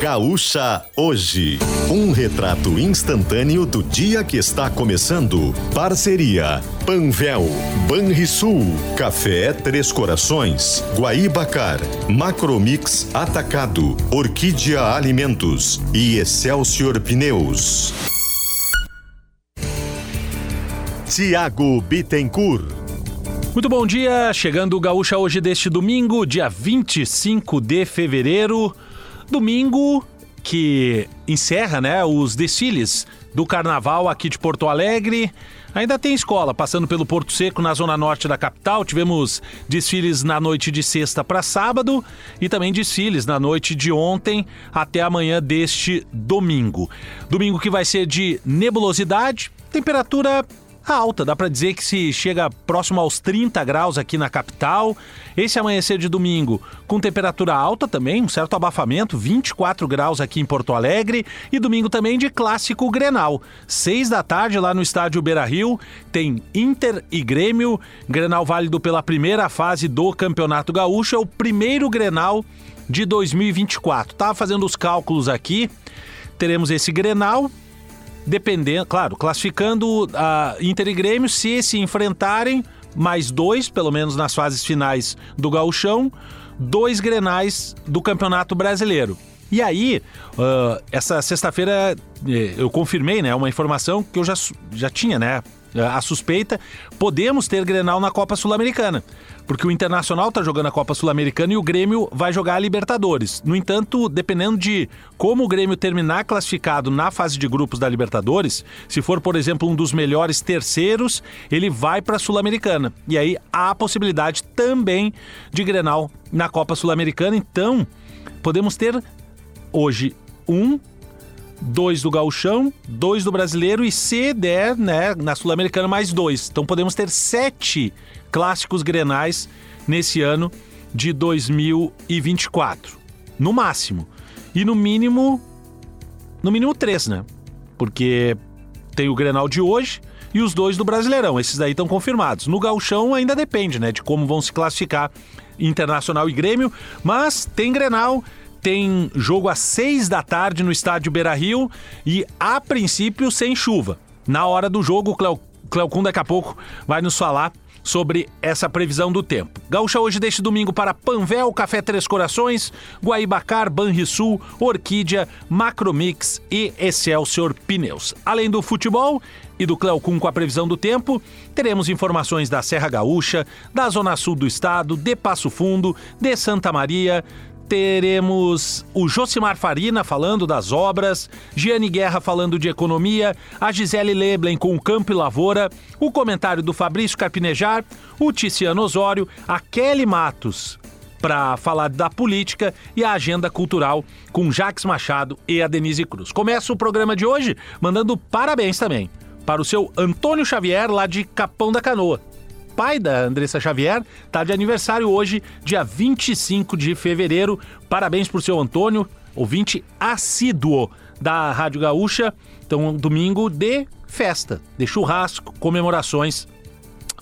Gaúcha Hoje. Um retrato instantâneo do dia que está começando. Parceria Panvel, Banrisul, Café Três Corações, Guaíbacar, Macromix Atacado, Orquídea Alimentos e Excelsior Pneus. Tiago Bittencourt. Muito bom dia, chegando o Gaúcha hoje deste domingo, dia 25 de fevereiro. Domingo que encerra né, os desfiles do carnaval aqui de Porto Alegre. Ainda tem escola passando pelo Porto Seco, na zona norte da capital. Tivemos desfiles na noite de sexta para sábado e também desfiles na noite de ontem até amanhã deste domingo. Domingo que vai ser de nebulosidade, temperatura alta, dá para dizer que se chega próximo aos 30 graus aqui na capital. Esse amanhecer de domingo com temperatura alta também, um certo abafamento, 24 graus aqui em Porto Alegre e domingo também de clássico Grenal. Seis da tarde lá no estádio Beira-Rio tem Inter e Grêmio, Grenal válido pela primeira fase do Campeonato Gaúcho, é o primeiro Grenal de 2024. Tava fazendo os cálculos aqui. Teremos esse Grenal, dependendo, claro, classificando a Inter e Grêmio, se se enfrentarem, mais dois, pelo menos nas fases finais do Gauchão, dois grenais do Campeonato Brasileiro. E aí, uh, essa sexta-feira eh, eu confirmei, né, uma informação que eu já, já tinha, né, a suspeita, podemos ter Grenal na Copa Sul-Americana. Porque o Internacional está jogando a Copa Sul-Americana e o Grêmio vai jogar a Libertadores. No entanto, dependendo de como o Grêmio terminar classificado na fase de grupos da Libertadores, se for, por exemplo, um dos melhores terceiros, ele vai para a Sul-Americana. E aí há a possibilidade também de Grenal na Copa Sul-Americana. Então, podemos ter hoje um dois do Gauchão, dois do Brasileiro e se der, né, na Sul-Americana mais dois. Então podemos ter sete clássicos grenais nesse ano de 2024, no máximo. E no mínimo, no mínimo três, né? Porque tem o Grenal de hoje e os dois do Brasileirão. Esses daí estão confirmados. No Gauchão ainda depende, né, de como vão se classificar Internacional e Grêmio, mas tem Grenal, tem jogo às seis da tarde no estádio Beira Rio e, a princípio, sem chuva. Na hora do jogo, o Cleo, Cleocum daqui a pouco vai nos falar sobre essa previsão do tempo. Gaúcha hoje deste domingo para Panvel, Café Três Corações, Guaibacar, Banrisul, Orquídea, Macromix e Excelsior Pneus. Além do futebol e do Cleocum com a previsão do tempo, teremos informações da Serra Gaúcha, da Zona Sul do Estado, de Passo Fundo, de Santa Maria, teremos o Josimar Farina falando das obras, Giane Guerra falando de economia, a Gisele Leblen com o Campo e Lavoura, o comentário do Fabrício Carpinejar, o Ticiano Osório, a Kelly Matos para falar da política e a agenda cultural com Jaques Machado e a Denise Cruz. Começa o programa de hoje mandando parabéns também para o seu Antônio Xavier lá de Capão da Canoa pai da Andressa Xavier, está de aniversário hoje, dia 25 de fevereiro. Parabéns pro seu Antônio, ouvinte assíduo da Rádio Gaúcha. Então, domingo de festa, de churrasco, comemorações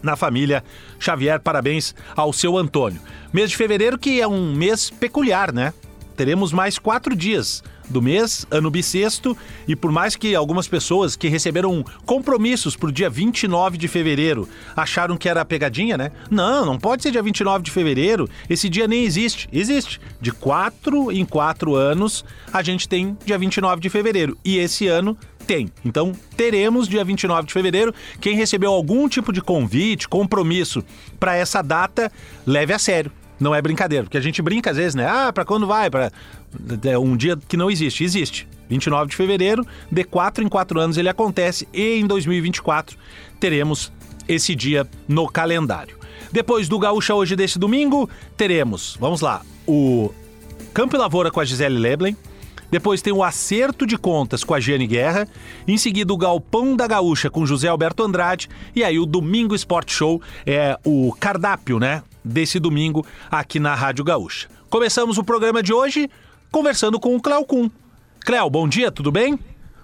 na família Xavier. Parabéns ao seu Antônio. Mês de fevereiro que é um mês peculiar, né? Teremos mais quatro dias do mês, ano bissexto, e por mais que algumas pessoas que receberam compromissos pro dia 29 de fevereiro acharam que era pegadinha, né? Não, não pode ser dia 29 de fevereiro, esse dia nem existe. Existe. De quatro em quatro anos, a gente tem dia 29 de fevereiro. E esse ano tem. Então, teremos dia 29 de fevereiro. Quem recebeu algum tipo de convite, compromisso para essa data, leve a sério. Não é brincadeira, porque a gente brinca às vezes, né? Ah, para quando vai? Para é um dia que não existe. Existe. 29 de fevereiro, de 4 em 4 anos ele acontece e em 2024 teremos esse dia no calendário. Depois do Gaúcha hoje desse domingo, teremos, vamos lá, o Campo e Lavoura com a Gisele Leblen, depois tem o Acerto de Contas com a Giane Guerra. Em seguida, o Galpão da Gaúcha com José Alberto Andrade. E aí, o Domingo Sport Show é o cardápio, né? Desse domingo aqui na Rádio Gaúcha. Começamos o programa de hoje conversando com o Cléo Kuhn. Cléo, bom dia, tudo bem?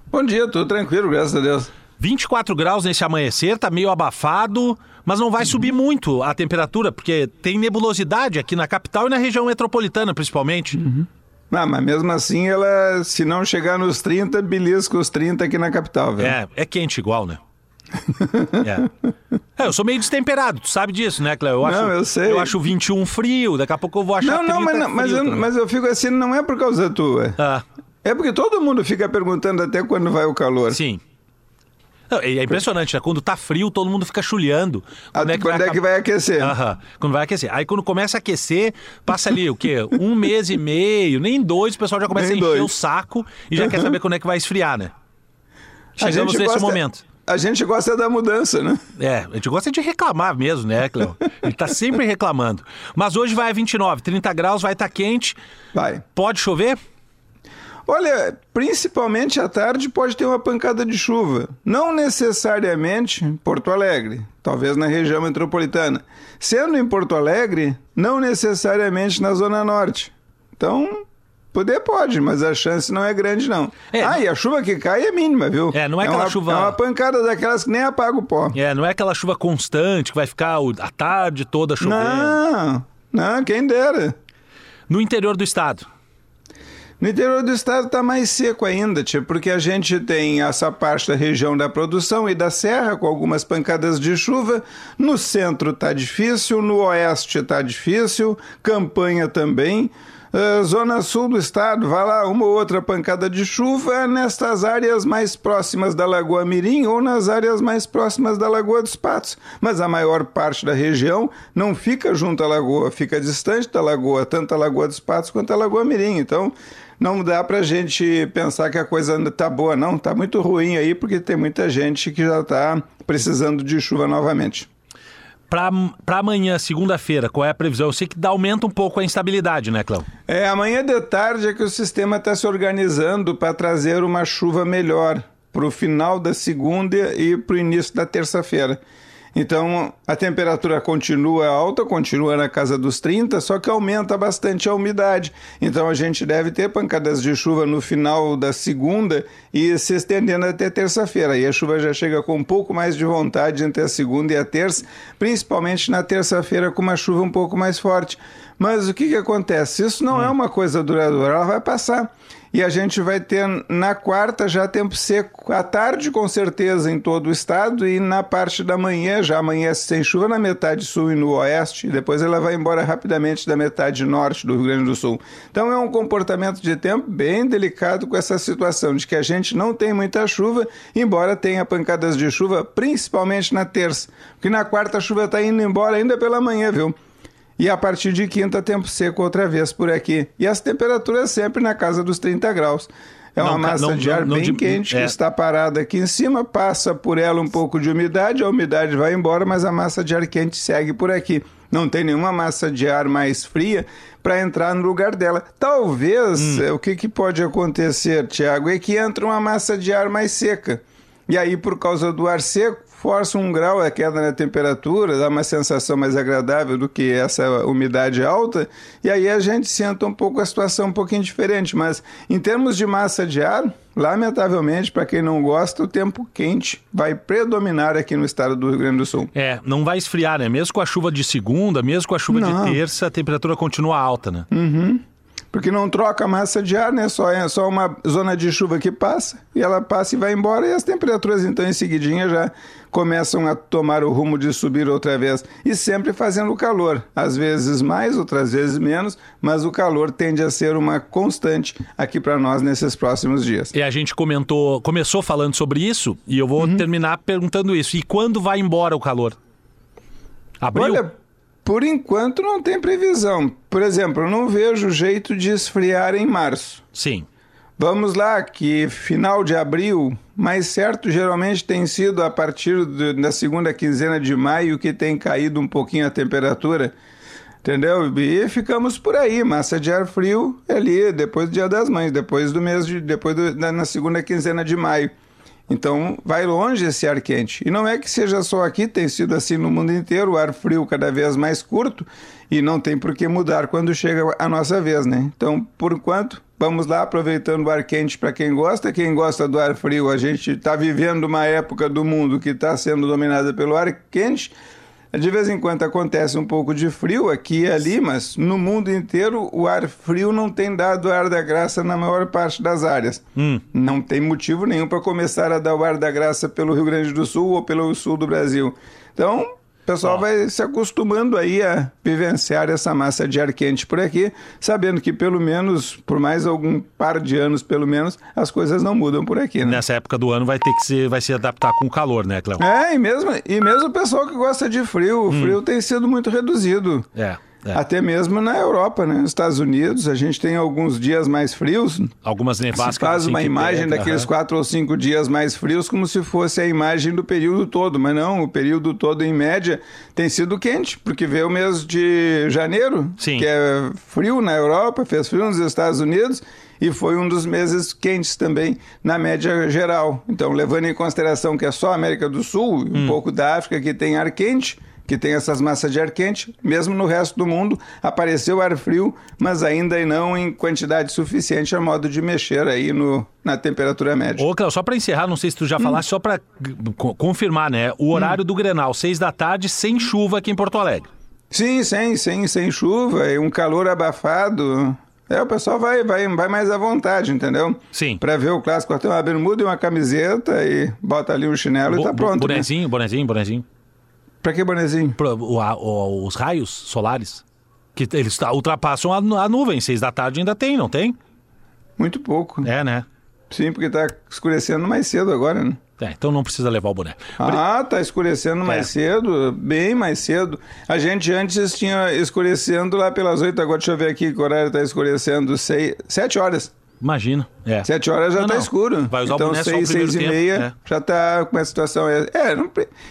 Bom dia, tudo tranquilo, graças a Deus. 24 graus nesse amanhecer, tá meio abafado, mas não vai uhum. subir muito a temperatura, porque tem nebulosidade aqui na capital e na região metropolitana, principalmente. Uhum. Não, mas mesmo assim, ela, se não chegar nos 30, belisca os 30 aqui na capital, velho. É, é quente igual, né? é. é. eu sou meio destemperado, tu sabe disso, né, Cléo? Eu acho, não, eu sei. Eu acho 21 frio, daqui a pouco eu vou achar Não, não, mas, não, mas, eu, mas, eu, fico assim, não é por causa tua. Ah. É porque todo mundo fica perguntando até quando vai o calor. Sim. Não, é impressionante, né? Quando tá frio, todo mundo fica chulhando. Quando, é, que quando vai, é que vai aquecer? Aham, quando vai aquecer. Aí quando começa a aquecer, passa ali o quê? Um mês e meio, nem dois, o pessoal já começa nem a encher dois. o saco e já uhum. quer saber quando é que vai esfriar, né? Chegamos nesse gosta... momento. A gente gosta da mudança, né? É, a gente gosta de reclamar mesmo, né, Cleo? Ele tá sempre reclamando. Mas hoje vai a 29, 30 graus, vai estar tá quente. Vai. Pode chover? Olha, principalmente à tarde pode ter uma pancada de chuva. Não necessariamente em Porto Alegre, talvez na região metropolitana. Sendo em Porto Alegre, não necessariamente na Zona Norte. Então, Poder pode, mas a chance não é grande, não. É, ah, e a chuva que cai é mínima, viu? É, não é, é aquela uma, chuva. É uma pancada daquelas que nem apaga o pó. É, não é aquela chuva constante que vai ficar a tarde toda chovendo. Não, não, quem dera. No interior do estado. No interior do estado está mais seco ainda, tipo, porque a gente tem essa parte da região da produção e da serra, com algumas pancadas de chuva. No centro está difícil, no oeste está difícil, campanha também. Uh, zona sul do estado, vai lá uma ou outra pancada de chuva nestas áreas mais próximas da Lagoa Mirim ou nas áreas mais próximas da Lagoa dos Patos. Mas a maior parte da região não fica junto à lagoa, fica distante da lagoa, tanto a Lagoa dos Patos quanto a Lagoa Mirim. Então, não dá para a gente pensar que a coisa está boa, não. Está muito ruim aí, porque tem muita gente que já está precisando de chuva novamente. Para amanhã, segunda-feira, qual é a previsão? Eu sei que aumenta um pouco a instabilidade, né, Cláudio? É, amanhã de tarde é que o sistema está se organizando para trazer uma chuva melhor para o final da segunda e para o início da terça-feira. Então a temperatura continua alta, continua na casa dos 30, só que aumenta bastante a umidade. Então a gente deve ter pancadas de chuva no final da segunda e se estendendo até terça-feira. E a chuva já chega com um pouco mais de vontade entre a segunda e a terça, principalmente na terça-feira com uma chuva um pouco mais forte. Mas o que, que acontece? Isso não hum. é uma coisa duradoura, ela vai passar e a gente vai ter na quarta já tempo seco, à tarde com certeza em todo o estado e na parte da manhã já amanhece sem chuva na metade sul e no oeste, e depois ela vai embora rapidamente da metade norte do Rio Grande do Sul. Então é um comportamento de tempo bem delicado com essa situação de que a gente não tem muita chuva, embora tenha pancadas de chuva, principalmente na terça, porque na quarta a chuva está indo embora ainda pela manhã, viu? E a partir de quinta, tempo seco outra vez por aqui. E as temperaturas sempre na casa dos 30 graus. É uma não, massa não, de ar não, bem quente é. que está parada aqui em cima, passa por ela um pouco de umidade, a umidade vai embora, mas a massa de ar quente segue por aqui. Não tem nenhuma massa de ar mais fria para entrar no lugar dela. Talvez hum. É, o que, que pode acontecer, Tiago, é que entra uma massa de ar mais seca. E aí, por causa do ar seco, força um grau a queda na temperatura, dá uma sensação mais agradável do que essa umidade alta, e aí a gente senta um pouco a situação um pouquinho diferente. Mas em termos de massa de ar, lamentavelmente, para quem não gosta, o tempo quente vai predominar aqui no estado do Rio Grande do Sul. É, não vai esfriar, né? Mesmo com a chuva de segunda, mesmo com a chuva não. de terça, a temperatura continua alta, né? Uhum porque não troca massa de ar, né? Só é só uma zona de chuva que passa e ela passa e vai embora e as temperaturas então em seguidinha já começam a tomar o rumo de subir outra vez e sempre fazendo calor, às vezes mais, outras vezes menos, mas o calor tende a ser uma constante aqui para nós nesses próximos dias. E a gente comentou, começou falando sobre isso e eu vou uhum. terminar perguntando isso. E quando vai embora o calor? Abril? Olha, por enquanto não tem previsão. Por exemplo, eu não vejo jeito de esfriar em março. Sim. Vamos lá, que final de abril, mais certo geralmente tem sido a partir de, da segunda quinzena de maio que tem caído um pouquinho a temperatura. Entendeu? E ficamos por aí, massa de ar frio ali, depois do Dia das Mães, depois do mês de. depois do, na segunda quinzena de maio. Então, vai longe esse ar quente. E não é que seja só aqui, tem sido assim no mundo inteiro, o ar frio cada vez mais curto e não tem por que mudar quando chega a nossa vez, né? Então, por enquanto, vamos lá aproveitando o ar quente para quem gosta. Quem gosta do ar frio, a gente está vivendo uma época do mundo que está sendo dominada pelo ar quente. De vez em quando acontece um pouco de frio aqui e ali, mas no mundo inteiro o ar frio não tem dado ar da graça na maior parte das áreas. Hum. Não tem motivo nenhum para começar a dar o ar da graça pelo Rio Grande do Sul ou pelo sul do Brasil. Então, pessoal Ó. vai se acostumando aí a vivenciar essa massa de ar quente por aqui, sabendo que pelo menos, por mais algum par de anos pelo menos, as coisas não mudam por aqui, né? Nessa época do ano vai ter que se, vai se adaptar com o calor, né, Cléo? É, e mesmo, e mesmo o pessoal que gosta de frio, o Hum. frio tem sido muito reduzido. É. é. Até mesmo na Europa, né? Nos Estados Unidos, a gente tem alguns dias mais frios. Algumas Se nevascas. faz assim, uma imagem pega, daqueles aham. quatro ou cinco dias mais frios como se fosse a imagem do período todo, mas não, o período todo em média tem sido quente, porque veio o mês de janeiro, Sim. que é frio na Europa, fez frio nos Estados Unidos e foi um dos meses quentes também na média geral. Então, levando em consideração que é só a América do Sul, e um pouco da África que tem ar quente, que tem essas massas de ar quente, mesmo no resto do mundo apareceu ar frio, mas ainda não em quantidade suficiente a modo de mexer aí no, na temperatura média. Ô, Cléo, só pra encerrar, não sei se tu Hum. já falaste, só pra co- confirmar, né? O horário do Grenal, seis da tarde, sem chuva aqui em Porto Alegre. Sim, sem, sem, sem chuva e um calor abafado. É, o pessoal vai, vai, vai mais à vontade, entendeu? Sim. Pra ver o clássico, tem uma bermuda e uma camiseta e bota ali um chinelo e tá Bo- pronto. né? Bonezinho, bonezinho, bonezinho. Pra que bonezinho? Pro- o- o- os raios solares, que eles ultrapassam a, a nuvem. Seis da tarde ainda tem, não tem? Muito pouco. É, né? Sim, porque tá escurecendo mais cedo agora, né? É, então não precisa levar o boné. Ah, tá escurecendo mais É. cedo, bem mais cedo. A gente antes tinha escurecendo lá pelas oito, agora deixa eu ver aqui que horário tá escurecendo, seis, sete horas. Imagina. É. Sete horas já Não, tá não. escuro. Vai usar o então boné o seis, primeiro seis e tempo, meia é. já tá com a situação. É, é, não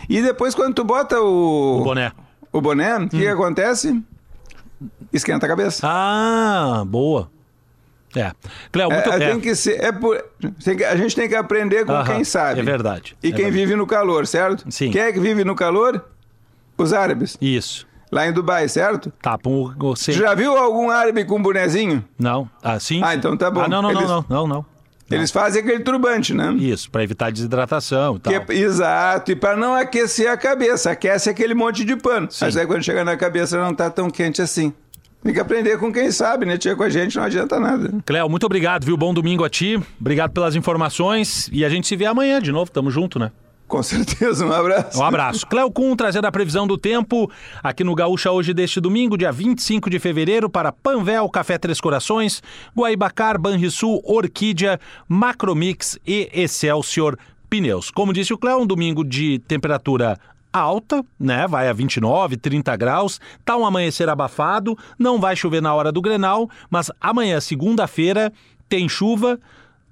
e depois quando tu bota o, O boné. o boné, o Hum. que, que acontece? Esquenta a cabeça. Ah, boa. É. Cléo, muito É, é, tem que ser, é por- tem que- a gente tem que aprender com Aham, quem sabe. é verdade, E é quem verdade. vive no calor, certo? Sim. Quem é que vive no calor? Os árabes. Isso. Lá em Dubai, certo? Tapam o. Tu já viu algum árabe com bonezinho? Não. Ah, sim. Ah, então tá bom. Ah, não, não, Eles- não, não, não, não. Eles fazem aquele turbante, né? Isso, pra evitar desidratação e tal. Que é- exato, e para não aquecer a cabeça, aquece aquele monte de pano. Sim. Mas aí quando chega na cabeça não tá tão quente assim. Tem que aprender com quem sabe, né? Tia com a gente não adianta nada. Cléo, muito obrigado, viu? Bom domingo a ti. Obrigado pelas informações. E a gente se vê amanhã de novo. Tamo junto, né? Com certeza, um abraço. Um abraço. Cléo Kuhn trazendo a previsão do tempo aqui no Gaúcha hoje deste domingo, dia 25 de fevereiro, para Panvel, Café Três Corações, Guaibacar, Banrisul, Orquídea, Macromix e Excelsior Pneus. Como disse o Cléo, um domingo de temperatura alta, né? Vai a 29, 30 graus. Tá um amanhecer abafado, não vai chover na hora do Grenal, mas amanhã, segunda-feira, tem chuva.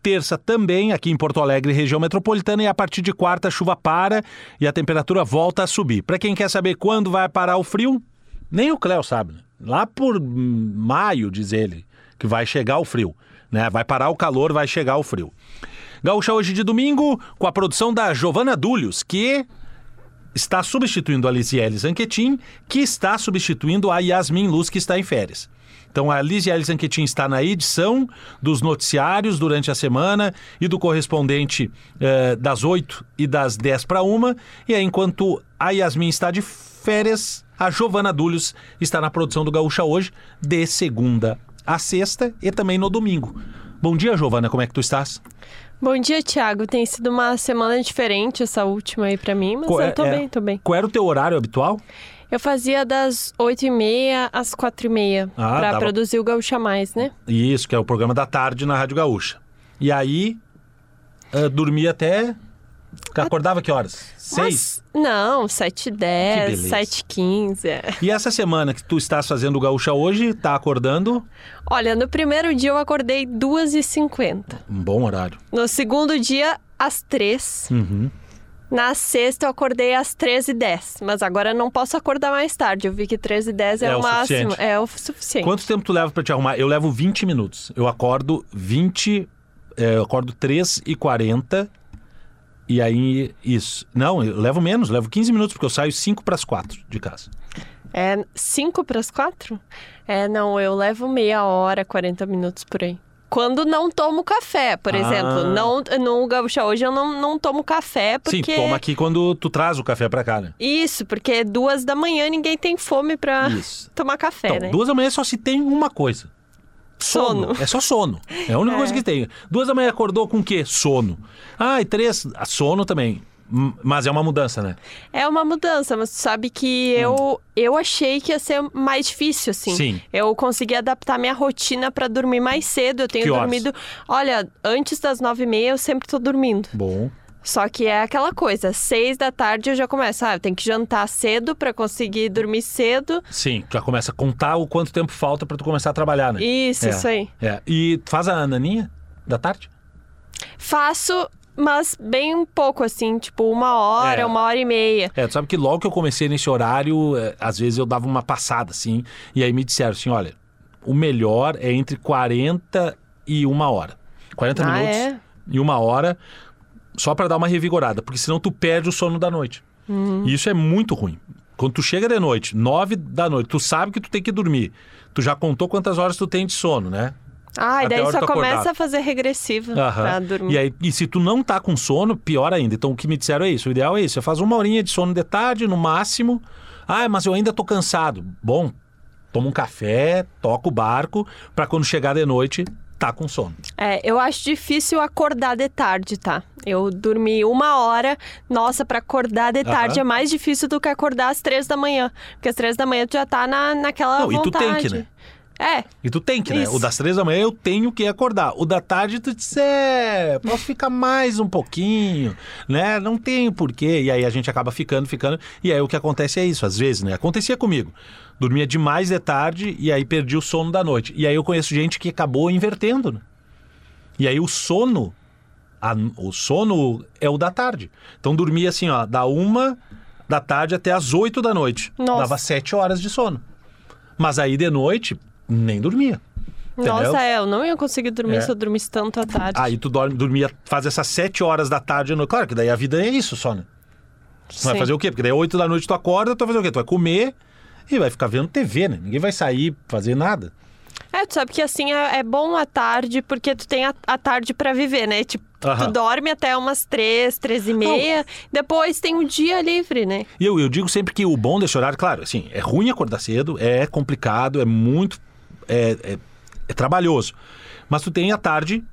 Terça também, aqui em Porto Alegre, região metropolitana, e a partir de quarta a chuva para e a temperatura volta a subir. Para quem quer saber quando vai parar o frio, nem o Cléo sabe. né? Lá por maio, diz ele, que vai chegar o frio. Né? Vai parar o calor, vai chegar o frio. Gaúcha hoje de domingo, com a produção da Giovana Dúlios, que está substituindo a Lisiele Zanquetin, que está substituindo a Yasmin Luz, que está em férias. Então a Lisiele Zanquetin está na edição dos noticiários durante a semana e do correspondente eh, das 8 e das 10 para uma. E aí, enquanto a Yasmin está de férias, a Giovana Dúlios está na produção do Gaúcha hoje, de segunda a sexta e também no domingo. Bom dia, Giovana, como é que tu estás? Bom dia, Thiago. Tem sido uma semana diferente essa última aí pra mim, mas é- eu tô é- bem, tô bem. Qual era o teu horário habitual? Eu fazia das 8h30 às 4h30 Ah, dava- produzir o Gaúcha Mais, né? Isso, que é o programa da tarde na Rádio Gaúcha. E aí, ah, dormia até. Acordava que horas? Seis? Mas, não, Que 7h10, beleza. 7h15. é. E essa semana que tu estás fazendo o Gaúcha hoje, tá acordando? Olha, no primeiro dia eu acordei 2h50. Um bom horário. No segundo dia, às 3 Uhum. Na sexta eu acordei às 13h10. Mas agora eu não posso acordar mais tarde. Eu vi que 13h10 é, É o o máximo. suficiente. É o suficiente. Quanto tempo tu leva pra te arrumar? Eu levo 20 minutos. Eu acordo 20. é, eu acordo 3 e 40 e aí, isso. Não, eu levo menos, levo 15 minutos, porque eu saio 5 para as 4 de casa. É 5 para as 4? É, não, eu levo meia hora, 40 minutos por aí. Quando não tomo café, por Ah. exemplo. Não, no Gaúcha hoje eu não, não tomo café porque... Sim, toma aqui quando tu traz o café pra cá, né? Isso, porque duas da manhã ninguém tem fome pra Isso. tomar café, Então, né? duas da manhã só se tem uma coisa. Sono. É só sono. É a única É. coisa que tem. Duas da manhã acordou com o quê? Sono. Ah, e três, ah, sono também. Hum, Mas é uma mudança, né? É uma mudança, mas tu sabe que eu, eu achei que ia ser mais difícil, assim. Hum. Sim. Eu consegui adaptar minha rotina pra dormir mais cedo. Eu tenho Que horas? dormido. Olha, antes das nove e meia eu sempre tô dormindo. Bom. Só que é aquela coisa, seis da tarde eu já começo. Ah, eu tenho que jantar cedo pra conseguir dormir cedo. Sim, já começa a contar o quanto tempo falta pra tu começar a trabalhar, né? Isso, É, isso aí. É. E tu faz a ananinha da tarde? Faço, mas bem um pouco, assim, tipo uma hora, É. uma hora e meia. É, tu sabe que logo que eu comecei nesse horário, é, às vezes eu dava uma passada, assim, e aí me disseram assim, olha, o melhor é entre 40 e uma hora. 40 Ah, minutos é? e uma hora, só pra dar uma revigorada, porque senão tu perde o sono da noite. Uhum. E isso é muito ruim. Quando tu chega de noite, 9 da noite, tu sabe que tu tem que dormir. Tu já contou quantas horas tu tem de sono, né? Ah, e daí só começa a fazer regressiva Aham. pra dormir. E, aí, e se tu não tá com sono, pior ainda. Então o que me disseram é isso. O ideal é isso. Você faz uma horinha de sono de tarde, no máximo. Ah, mas eu ainda tô cansado. Bom, toma um café, toca o barco, pra quando chegar de noite, tá com sono. É, eu acho difícil acordar de tarde, tá? Eu dormi uma hora, nossa, pra acordar de tarde Aham. é mais difícil do que acordar às três da manhã. Porque às três da manhã tu já tá na, naquela Não, e tu vontade. tem que, né? É, E tu tem que, né? Isso. O das três da manhã eu tenho que acordar. O da tarde tu diz, é, posso ficar mais um pouquinho, né? Não tenho porquê. E aí a gente acaba ficando, ficando. E aí o que acontece é isso, às vezes, né? Acontecia comigo. Dormia demais de tarde e aí perdi o sono da noite. E aí eu conheço gente que acabou invertendo, né? E aí o sono, a- o sono é o da tarde. Então dormia assim, ó, da uma da tarde até as oito da noite. Nossa. Dava sete horas de sono. Mas aí de noite, nem dormia. Entendeu? nossa, é, eu não ia conseguir dormir É. se eu dormisse tanto à tarde. Aí tu dorme, dormia, faz essas sete horas da tarde. No... Claro que daí a vida é isso só, né? Tu vai Sim. fazer o quê? Porque daí oito da noite tu acorda, tu vai fazer o quê? Tu vai comer e vai ficar vendo TV, né? Ninguém vai sair fazer nada. É, tu sabe que assim é, é bom à tarde porque tu tem a, a tarde pra viver, né? Tipo, Aham. tu dorme até umas três, três e meia, depois tem um dia livre, né? E eu, eu digo sempre que o bom desse horário, claro, assim, é ruim acordar cedo, é complicado, é muito. É, é, é trabalhoso. Mas tu tem a tarde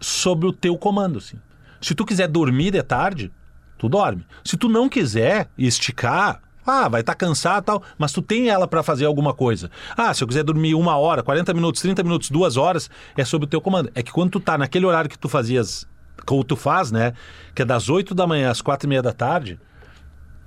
sob o teu comando, assim. Se tu quiser dormir de tarde, tu dorme. Se tu não quiser esticar, ah, vai estar cansado e tal, mas tu tem ela para fazer alguma coisa. Ah, se eu quiser dormir uma hora, 40 minutos, 30 minutos, duas horas, é sob o teu comando. É que quando tu tá naquele horário que tu fazias, como tu faz, né? Que é das 8 da manhã às quatro e meia da tarde,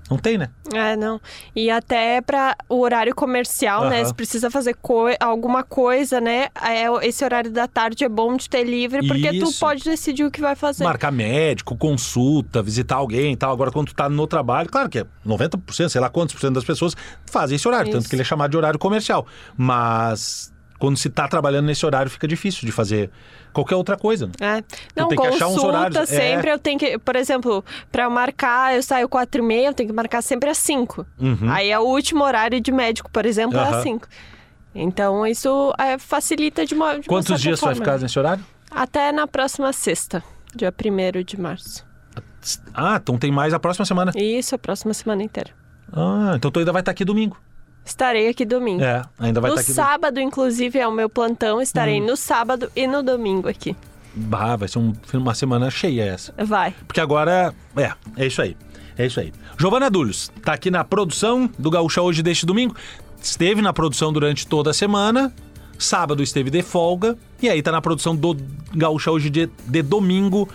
não tem, né? É, não. E até para o horário comercial, né? Aham. Se precisa fazer coi- alguma coisa, né? É, esse horário da tarde é bom de ter livre, porque tu Isso. pode decidir o que vai fazer. Marcar médico, consulta, visitar alguém e tal. Agora, quando tu tá no trabalho, claro que é 90%, sei lá quantos por cento das pessoas fazem esse horário, tanto Isso. que ele é chamado de horário comercial. Mas quando se tá trabalhando nesse horário, fica difícil de fazer qualquer outra coisa. né? É. Não, tem que achar uns horários, é. sempre, eu tenho que, por exemplo, para marcar, eu saio quatro e meia, eu tenho que marcar sempre às cinco. Aí é o último horário de médico, por exemplo, é Uhum. Aham. às cinco. Então isso é, facilita de uma de uma Quantos certa dias tu vai forma. ficar nesse horário? Até na próxima sexta, dia 1 de março. Ah, então tem mais a próxima semana. Isso, a próxima semana inteira. Ah, então tu ainda vai estar aqui domingo. Estarei aqui domingo. É, ainda vai no estar aqui domingo. sábado, inclusive, é o meu plantão. Hum. Estarei no sábado e no domingo aqui. Bah, vai ser um- uma semana cheia essa. Vai. Porque agora, é, é isso aí. É isso aí. Giovana Dulhos, tá aqui na produção do Gaúcha hoje deste domingo. Esteve na produção durante toda a semana. Sábado esteve de folga. E aí tá na produção do Gaúcha hoje de, de domingo.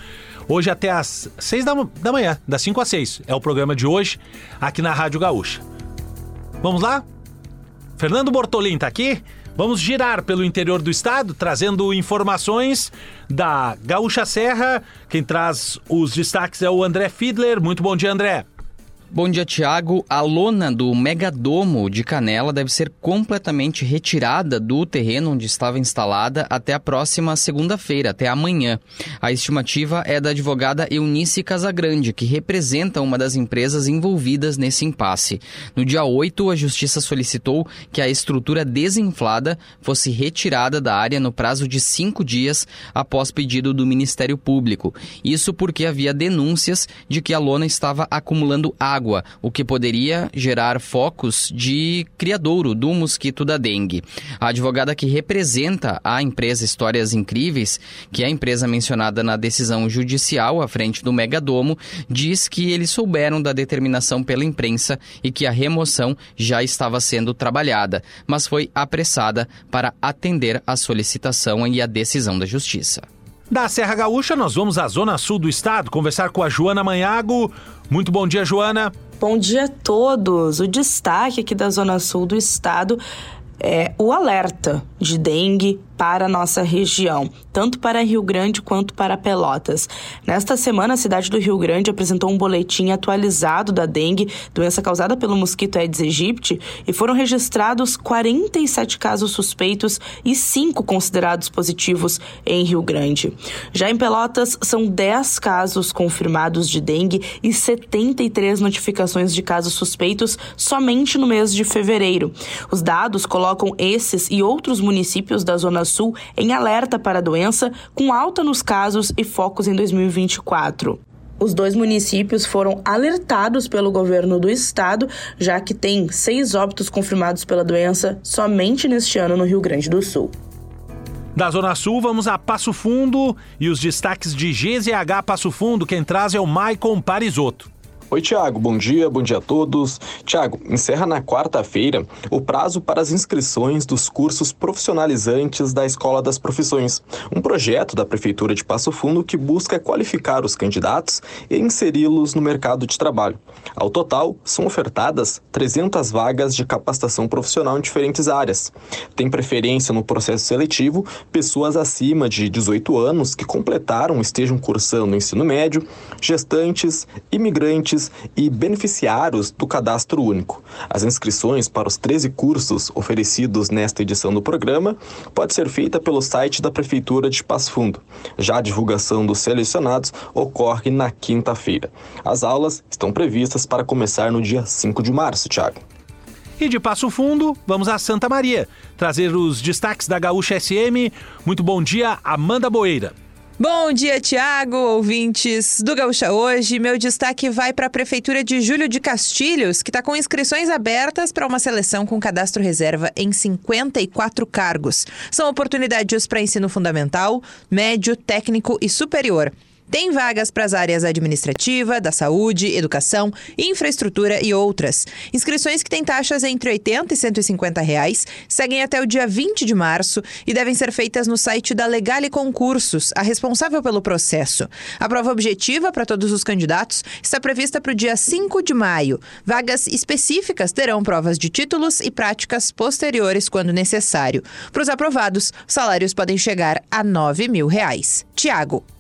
Hoje até às seis da, da manhã, das 5 às 6. É o programa de hoje aqui na Rádio Gaúcha. Vamos lá? Fernando Bortolim tá aqui. Vamos girar pelo interior do estado, trazendo informações da Gaúcha Serra. Quem traz os destaques é o André Fiedler. Muito bom dia, André. Bom dia, Tiago. A lona do megadomo de Canela deve ser completamente retirada do terreno onde estava instalada até a próxima segunda-feira, até amanhã. A estimativa é da advogada Eunice Casagrande, que representa uma das empresas envolvidas nesse impasse. No dia 8, a Justiça solicitou que a estrutura desinflada fosse retirada da área no prazo de cinco dias após pedido do Ministério Público. Isso porque havia denúncias de que a lona estava acumulando água água, o que poderia gerar focos de criadouro do mosquito da dengue. A advogada que representa a empresa Histórias Incríveis, que é a empresa mencionada na decisão judicial à frente do Megadomo, diz que eles souberam da determinação pela imprensa e que a remoção já estava sendo trabalhada, mas foi apressada para atender a solicitação e a decisão da Justiça. Da Serra Gaúcha, nós vamos à zona sul do estado conversar com a Joana Manhago. Muito bom dia, Joana. Bom dia a todos. O destaque aqui da zona sul do estado é o alerta de dengue para a nossa região, tanto para Rio Grande quanto para Pelotas. Nesta semana, a cidade do Rio Grande apresentou um boletim atualizado da dengue, doença causada pelo mosquito Aedes aegypti, e foram registrados 47 casos suspeitos e 5 considerados positivos em Rio Grande. Já em Pelotas, são 10 casos confirmados de dengue e 73 notificações de casos suspeitos somente no mês de fevereiro. Os dados colocam esses e outros municípios da zona Sul em alerta para a doença, com alta nos casos e focos em 2024. Os dois municípios foram alertados pelo governo do estado, já que tem seis óbitos confirmados pela doença somente neste ano no Rio Grande do Sul. Da Zona Sul, vamos a Passo Fundo e os destaques de GZH Passo Fundo. Quem traz é o Maicon Parisotto. Oi, Tiago, bom dia, bom dia a todos. Tiago, encerra na quarta-feira o prazo para as inscrições dos cursos profissionalizantes da Escola das Profissões, um projeto da Prefeitura de Passo Fundo que busca qualificar os candidatos e inseri-los no mercado de trabalho. Ao total, são ofertadas 300 vagas de capacitação profissional em diferentes áreas. Tem preferência no processo seletivo pessoas acima de 18 anos que completaram ou estejam cursando o ensino médio, gestantes, imigrantes e beneficiários do cadastro único. As inscrições para os 13 cursos oferecidos nesta edição do programa pode ser feita pelo site da Prefeitura de Passo Fundo. Já a divulgação dos selecionados ocorre na quinta-feira. As aulas estão previstas para começar no dia 5 de março, Tiago. E de Passo Fundo, vamos a Santa Maria, trazer os destaques da Gaúcha SM. Muito bom dia, Amanda Boeira. Bom dia, Tiago, ouvintes do Gaúcha Hoje. Meu destaque vai para a Prefeitura de Júlio de Castilhos, que está com inscrições abertas para uma seleção com cadastro reserva em 54 cargos. São oportunidades para ensino fundamental, médio, técnico e superior. Tem vagas para as áreas administrativa, da saúde, educação, infraestrutura e outras. Inscrições que têm taxas entre 80 e 150 reais seguem até o dia 20 de março e devem ser feitas no site da Legale Concursos, a responsável pelo processo. A prova objetiva para todos os candidatos está prevista para o dia 5 de maio. Vagas específicas terão provas de títulos e práticas posteriores quando necessário. Para os aprovados, salários podem chegar a 9 mil reais. Tiago.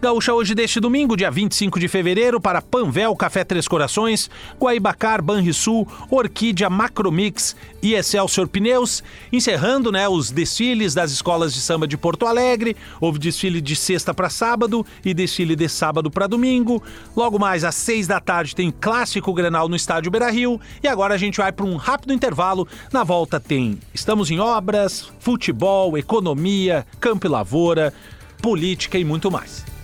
Gaúcha hoje deste domingo, dia 25 de fevereiro, para Panvel, Café Três Corações, Guaibacar, Banrisul, Orquídea, Macromix e Excelsior Pneus, encerrando né, os desfiles das escolas de samba de Porto Alegre. Houve desfile de sexta para sábado e desfile de sábado para domingo. Logo mais às seis da tarde tem clássico Grenal no estádio Beira Rio. E agora a gente vai para um rápido intervalo. Na volta tem Estamos em Obras, Futebol, Economia, Campo e Lavoura, Política e muito mais.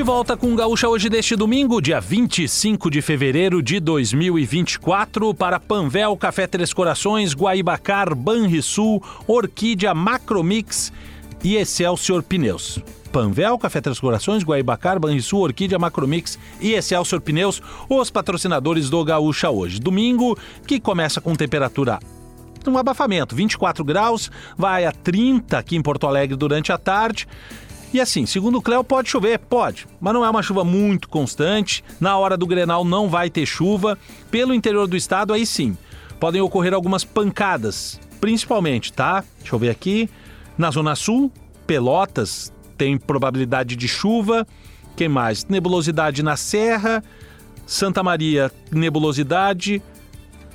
De volta com o Gaúcha hoje deste domingo, dia 25 de fevereiro de 2024, para Panvel, Café Três Corações, Guaibacar, Banrisul, Orquídea, Macromix e Excelsior Pneus. Panvel, Café Três Corações, Guaibacar, Banrisul, Orquídea, Macromix e Excelsior Pneus, os patrocinadores do Gaúcha hoje. Domingo, que começa com temperatura um abafamento, 24 graus, vai a 30 aqui em Porto Alegre durante a tarde. E assim, segundo o Cléo, pode chover? Pode, mas não é uma chuva muito constante. Na hora do Grenal não vai ter chuva. Pelo interior do estado, aí sim, podem ocorrer algumas pancadas, principalmente, tá? Deixa eu ver aqui. Na Zona Sul, Pelotas, tem probabilidade de chuva. Quem mais? Nebulosidade na Serra, Santa Maria, nebulosidade.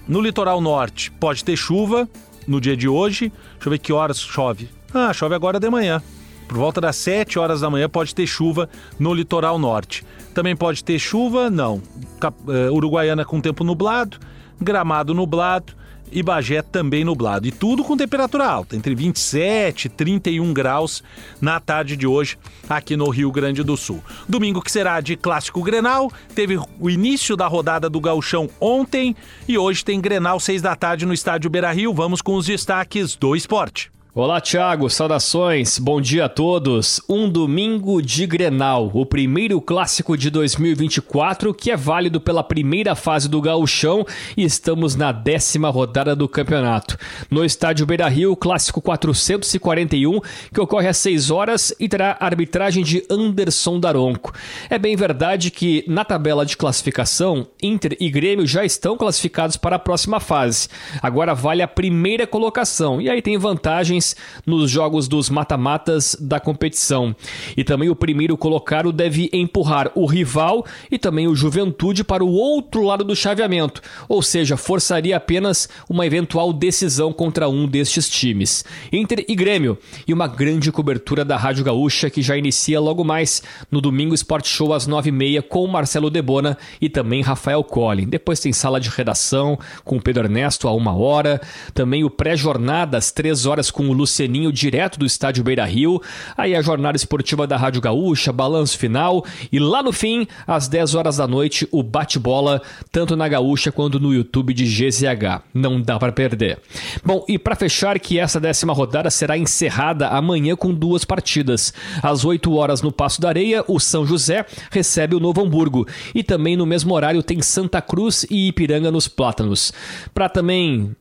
No litoral norte, pode ter chuva no dia de hoje. Deixa eu ver que horas chove. Ah, chove agora de manhã. Por volta das 7 horas da manhã pode ter chuva no litoral norte. Também pode ter chuva, não. Uh, Uruguaiana com tempo nublado, Gramado nublado e Bagé também nublado. E tudo com temperatura alta, entre 27 e 31 graus na tarde de hoje aqui no Rio Grande do Sul. Domingo que será de clássico Grenal, teve o início da rodada do Gauchão ontem e hoje tem Grenal 6 da tarde no estádio Beira-Rio. Vamos com os destaques do esporte. Olá, Thiago, saudações, bom dia a todos. Um domingo de Grenal, o primeiro clássico de 2024 que é válido pela primeira fase do Gauchão e estamos na décima rodada do campeonato. No estádio Beira Rio, clássico 441, que ocorre às 6 horas e terá arbitragem de Anderson Daronco. É bem verdade que na tabela de classificação, Inter e Grêmio já estão classificados para a próxima fase. Agora vale a primeira colocação e aí tem vantagens nos jogos dos mata-matas da competição. E também o primeiro colocado deve empurrar o rival e também o Juventude para o outro lado do chaveamento, ou seja, forçaria apenas uma eventual decisão contra um destes times. Inter e Grêmio, e uma grande cobertura da Rádio Gaúcha que já inicia logo mais no domingo Sport Show às 9h30 com Marcelo Debona e também Rafael Collin. Depois tem sala de redação com Pedro Ernesto a uma hora, também o pré-jornada às 3 horas com o Luceninho direto do estádio Beira Rio. Aí a jornada esportiva da Rádio Gaúcha, balanço final. E lá no fim, às 10 horas da noite, o bate-bola, tanto na Gaúcha quanto no YouTube de GZH. Não dá para perder. Bom, e para fechar, que essa décima rodada será encerrada amanhã com duas partidas. Às 8 horas no Passo da Areia, o São José recebe o Novo Hamburgo. E também no mesmo horário tem Santa Cruz e Ipiranga nos Plátanos. Para também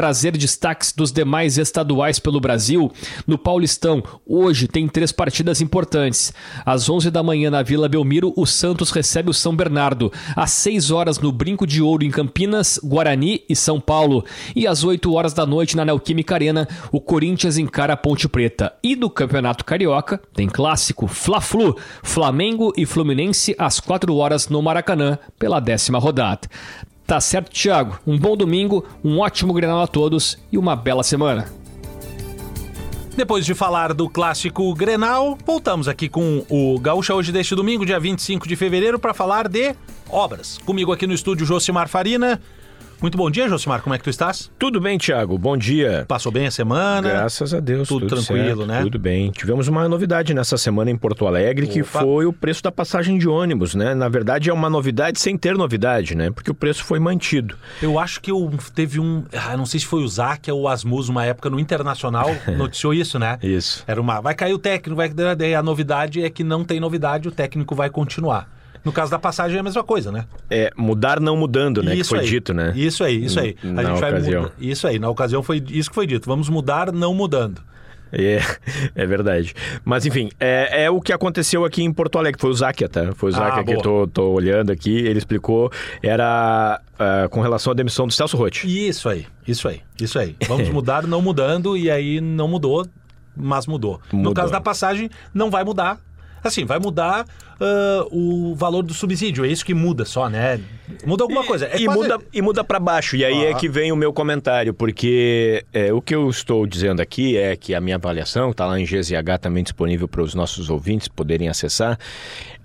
trazer destaques dos demais estaduais pelo Brasil, no Paulistão, hoje tem três partidas importantes. Às 11 da manhã na Vila Belmiro, o Santos recebe o São Bernardo. Às 6 horas no Brinco de Ouro em Campinas, Guarani e São Paulo. E às 8 horas da noite na Neoquímica Arena, o Corinthians encara a Ponte Preta. E do Campeonato Carioca, tem clássico Fla-Flu, Flamengo e Fluminense às 4 horas no Maracanã, pela décima rodada. Tá certo, Thiago? Um bom domingo, um ótimo Grenal a todos e uma bela semana. Depois de falar do clássico Grenal, voltamos aqui com o Gaúcha hoje deste domingo, dia 25 de fevereiro, para falar de obras. Comigo aqui no estúdio Josimar Farina. Muito bom dia, Josimar. Como é que tu estás? Tudo bem, Thiago. Bom dia. Passou bem a semana? Graças a Deus. Tudo, tudo tranquilo, certo, né? Tudo bem. Tivemos uma novidade nessa semana em Porto Alegre, Opa. que foi o preço da passagem de ônibus, né? Na verdade, é uma novidade sem ter novidade, né? Porque o preço foi mantido. Eu acho que eu, teve um. Ah, não sei se foi o Zac ou o Asmus, uma época no Internacional, noticiou isso, né? Isso. Era uma. Vai cair o técnico, vai. A novidade é que não tem novidade, o técnico vai continuar. No caso da passagem é a mesma coisa, né? É, mudar não mudando, né? Isso que foi aí. dito, né? Isso aí, isso aí. Na a gente ocasião. Vai Isso aí, na ocasião foi isso que foi dito. Vamos mudar não mudando. É, é verdade. Mas enfim, é, é, o que aconteceu aqui em Porto Alegre. Foi o Záquia, tá? Foi o Záquia ah, que eu tô, tô, olhando aqui. Ele explicou. Era uh, com relação à demissão do Celso Rotti. Isso aí, isso aí, isso aí. Vamos mudar não mudando e aí não mudou, mas mudou. mudou. No caso da passagem, não vai mudar. Assim, vai mudar uh, o valor do subsídio. É isso que muda só, né? Muda alguma coisa. É e, quase... muda, e muda para baixo. E aí ah. é que vem o meu comentário, porque é, o que eu estou dizendo aqui é que a minha avaliação, está lá em GZH também disponível para os nossos ouvintes poderem acessar,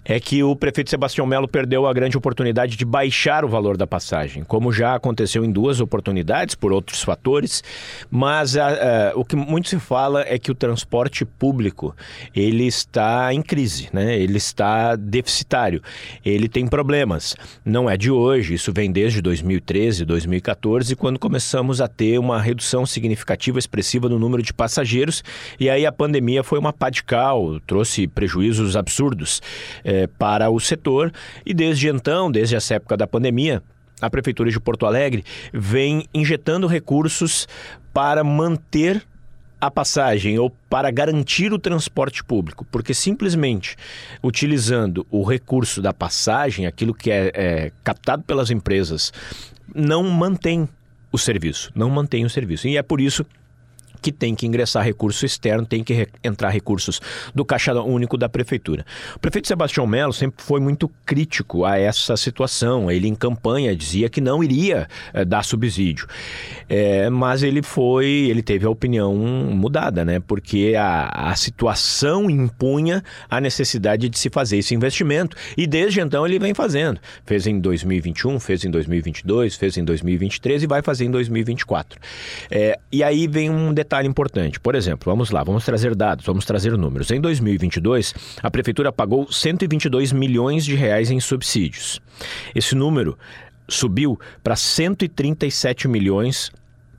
é que o prefeito Sebastião Melo perdeu a grande oportunidade de baixar o valor da passagem, como já aconteceu em duas oportunidades por outros fatores, mas a, a, o que muito se fala é que o transporte público ele está em crise, né? ele está deficitário, ele tem problemas. Não é de hoje, isso vem desde 2013, 2014, quando começamos a ter uma redução significativa, expressiva no número de passageiros, e aí a pandemia foi uma pá de cal, trouxe prejuízos absurdos. É, é, para o setor e desde então, desde essa época da pandemia, a Prefeitura de Porto Alegre vem injetando recursos para manter a passagem ou para garantir o transporte público, porque simplesmente utilizando o recurso da passagem, aquilo que é, é captado pelas empresas, não mantém o serviço, não mantém o serviço. E é por isso que tem que ingressar recurso externo, tem que re entrar recursos do Caixa Único da Prefeitura. O prefeito Sebastião Melo sempre foi muito crítico a essa situação. Ele, em campanha, dizia que não iria é, dar subsídio. É, mas ele foi, ele teve a opinião mudada, né? Porque a, a situação impunha a necessidade de se fazer esse investimento. E desde então ele vem fazendo. Fez em 2021, fez em 2022, fez em 2023 e vai fazer em 2024. É, e aí vem um detalhe importante. Por exemplo, vamos lá, vamos trazer dados, vamos trazer números. Em 2022, a prefeitura pagou 122 milhões de reais em subsídios. Esse número subiu para 137 milhões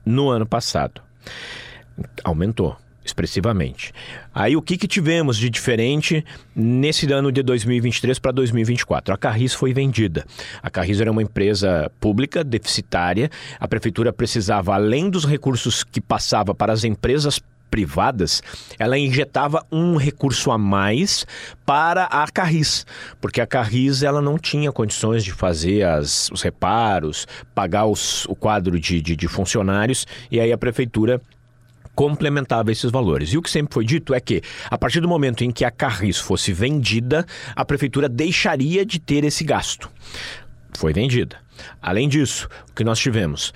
no ano passado. Aumentou expressivamente. Aí o que, que tivemos de diferente nesse ano de 2023 para 2024? A Carris foi vendida. A Carris era uma empresa pública, deficitária. A prefeitura precisava, além dos recursos que passava para as empresas privadas, ela injetava um recurso a mais para a Carris, porque a Carris ela não tinha condições de fazer as, os reparos, pagar os, o quadro de, de, de funcionários, e aí a prefeitura complementava esses valores. E o que sempre foi dito é que, a partir do momento em que a Carris fosse vendida, a prefeitura deixaria de ter esse gasto. Foi vendida. Além disso, o que nós tivemos?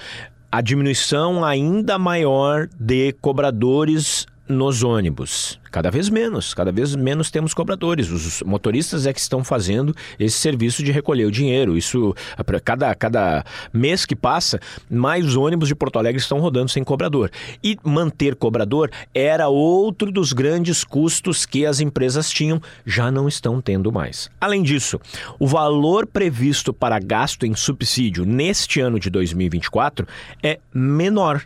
A diminuição ainda maior de cobradores nos ônibus. Cada vez menos, cada vez menos temos cobradores. Os motoristas é que estão fazendo esse serviço de recolher o dinheiro. Isso, cada, cada mês que passa, mais ônibus de Porto Alegre estão rodando sem cobrador. E manter cobrador era outro dos grandes custos que as empresas tinham, já não estão tendo mais. Além disso, o valor previsto para gasto em subsídio neste ano de 2024 é menor.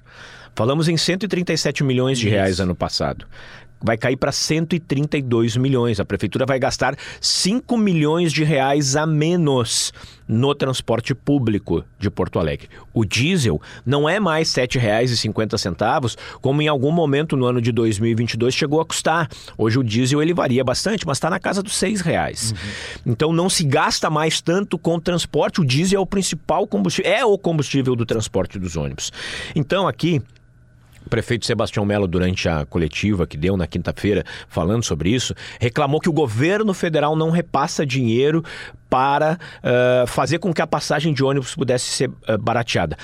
Falamos em 137 milhões de reais ano passado vai cair para 132 milhões. A prefeitura vai gastar 5 milhões de reais a menos no transporte público de Porto Alegre. O diesel não é mais R$ 7,50, como em algum momento no ano de 2022 chegou a custar. Hoje o diesel ele varia bastante, mas está na casa dos R$ reais. Uhum. Então não se gasta mais tanto com transporte. O diesel é o principal combustível, é o combustível do transporte dos ônibus. Então aqui o prefeito Sebastião Melo, durante a coletiva que deu na quinta-feira, falando sobre isso, reclamou que o governo federal não repassa dinheiro para uh, fazer com que a passagem de ônibus pudesse ser uh, barateada.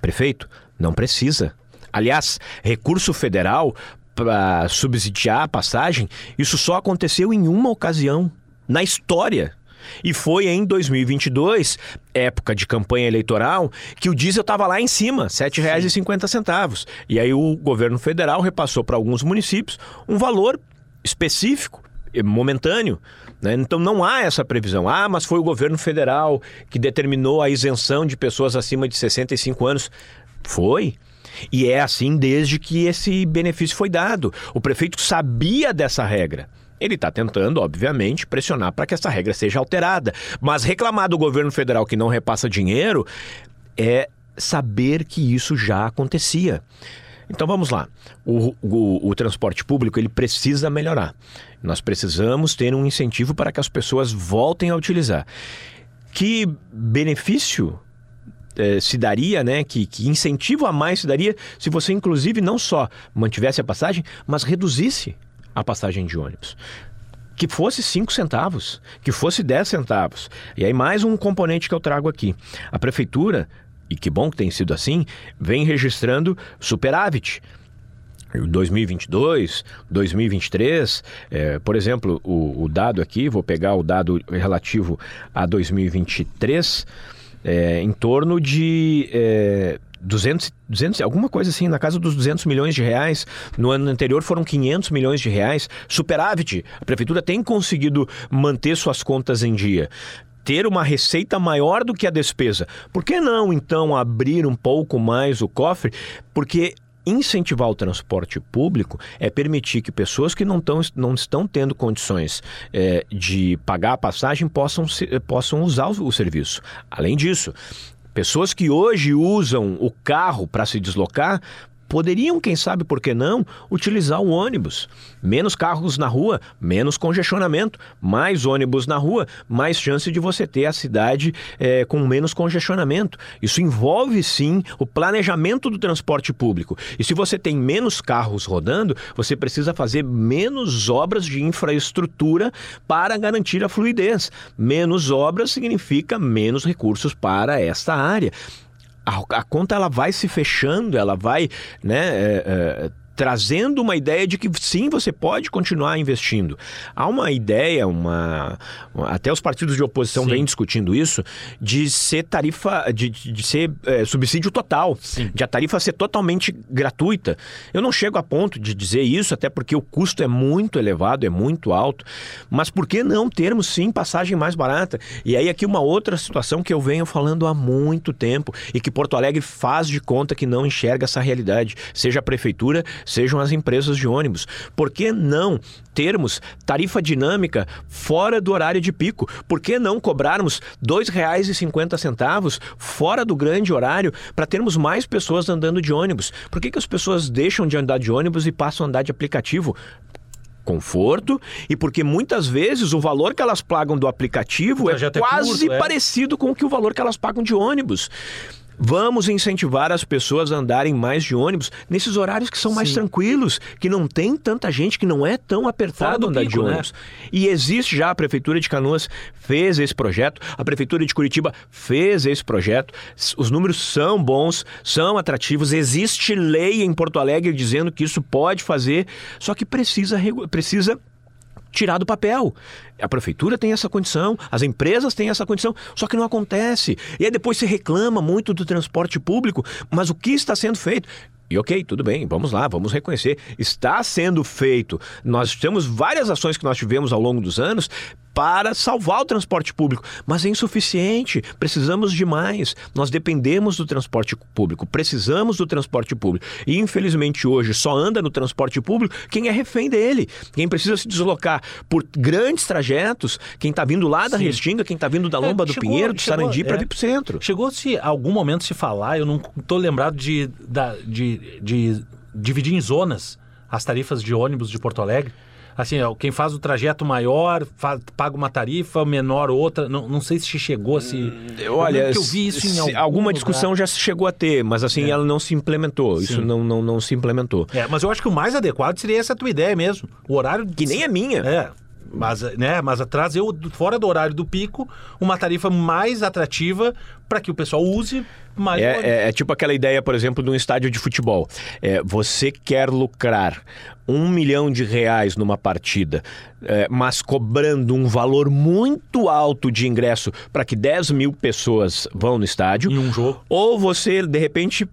Prefeito, não precisa. Aliás, recurso federal para subsidiar a passagem, isso só aconteceu em uma ocasião na história e foi em 2022, época de campanha eleitoral, que o diesel estava lá em cima, R$ 7,50. E aí o governo federal repassou para alguns municípios um valor específico, momentâneo. Né? Então não há essa previsão. Ah, mas foi o governo federal que determinou a isenção de pessoas acima de 65 anos. Foi. E é assim desde que esse benefício foi dado. O prefeito sabia dessa regra. Ele está tentando, obviamente, pressionar para que essa regra seja alterada. Mas reclamar do governo federal que não repassa dinheiro é saber que isso já acontecia. Então vamos lá. O, o, o, transporte público ele precisa melhorar. Nós precisamos ter um incentivo para que as pessoas voltem a utilizar. Que benefício eh, se daria, né? Que, que incentivo a mais se daria se você, inclusive, não só mantivesse a passagem, mas reduzisse a passagem de ônibus. Que fosse 5 centavos, que fosse 10 centavos. E aí, mais um componente que eu trago aqui. A prefeitura, e que bom que tem sido assim, vem registrando superávit. 2022, 2023, é, por exemplo, o, o, dado aqui, vou pegar o dado relativo a 2023, é, em torno de é, 200, 200, alguma coisa assim, na casa dos 200 milhões de reais. No ano anterior foram 500 milhões de reais. Superávit. A prefeitura tem conseguido manter suas contas em dia ter uma receita maior do que a despesa. Por que não, então, abrir um pouco mais o cofre? Porque incentivar o transporte público é permitir que pessoas que não, tão, não estão tendo condições é, de pagar a passagem possam, possam usar o, o serviço. Além disso, Pessoas que hoje usam o carro para se deslocar poderiam, quem sabe por que não, utilizar o ônibus. Menos carros na rua, menos congestionamento. Mais ônibus na rua, mais chance de você ter a cidade é, com menos congestionamento. Isso envolve sim o planejamento do transporte público. E se você tem menos carros rodando, você precisa fazer menos obras de infraestrutura para garantir a fluidez. Menos obras significa menos recursos para esta área a, a, conta ela vai se fechando, ela vai né, é, é, trazendo uma ideia de que sim, você pode continuar investindo. Há uma ideia, uma até os partidos de oposição sim. vêm discutindo isso, de ser tarifa, de, de ser é, subsídio total, sim. de a tarifa ser totalmente gratuita. Eu não chego a ponto de dizer isso, até porque o custo é muito elevado, é muito alto, mas por que não termos sim passagem mais barata? E aí aqui uma outra situação que eu venho falando há muito tempo e que Porto Alegre faz de conta que não enxerga essa realidade, seja a prefeitura, sejam as empresas de ônibus. Por que não termos tarifa dinâmica fora do horário de pico? Por que não cobrarmos R$ 2,50 fora do grande horário para termos mais pessoas andando de ônibus? Por que, que as pessoas deixam de andar de ônibus e passam a andar de aplicativo? conforto e porque muitas vezes o valor que elas pagam do aplicativo é quase curto, é. parecido com o que o valor que elas pagam de ônibus. Vamos incentivar as pessoas a andarem mais de ônibus nesses horários que são Sim. mais tranquilos, que não tem tanta gente, que não é tão apertado andar pico, de ônibus. Né? E existe já, a Prefeitura de Canoas fez esse projeto, a Prefeitura de Curitiba fez esse projeto. Os números são bons, são atrativos, existe lei em Porto Alegre dizendo que isso pode fazer, só que precisa, precisa tirar do papel. A prefeitura tem essa condição, as empresas têm essa condição, só que não acontece. E aí depois se reclama muito do transporte público, mas o que está sendo feito? E ok, tudo bem, vamos lá, vamos reconhecer. Está sendo feito. Nós temos várias ações que nós tivemos ao longo dos anos para salvar o transporte público, mas é insuficiente. Precisamos de mais. Nós dependemos do transporte público, precisamos do transporte público. E infelizmente hoje só anda no transporte público quem é refém dele, quem precisa se deslocar por grandes trajetos, quem está vindo lá da Sim. Restinga, quem está vindo da Lomba é, do chegou, Pinheiro, do chegou, Sarandi é. para vir para o centro. Chegou-se algum momento se falar, eu não estou lembrado de, de, de dividir em zonas as tarifas de ônibus de Porto Alegre assim, ó, quem faz o trajeto maior faz, paga uma tarifa, menor outra. Não, não sei se chegou a se. Hum, olha, eu, eu vi isso em algum alguma lugar. discussão já se chegou a ter, mas assim, é. ela não se implementou. Sim. Isso não, não, não se implementou. É, mas eu acho que o mais adequado seria essa tua ideia mesmo. O horário. Que nem é minha. É. Mas, né, mas trazer fora do horário do pico uma tarifa mais atrativa para que o pessoal use mais. É, é, é, tipo aquela ideia, por exemplo, de um estádio de futebol. É, você quer lucrar um milhão de reais numa partida, é, mas cobrando um valor muito alto de ingresso para que 10 mil pessoas vão no estádio. Em um jogo. Ou você, de repente,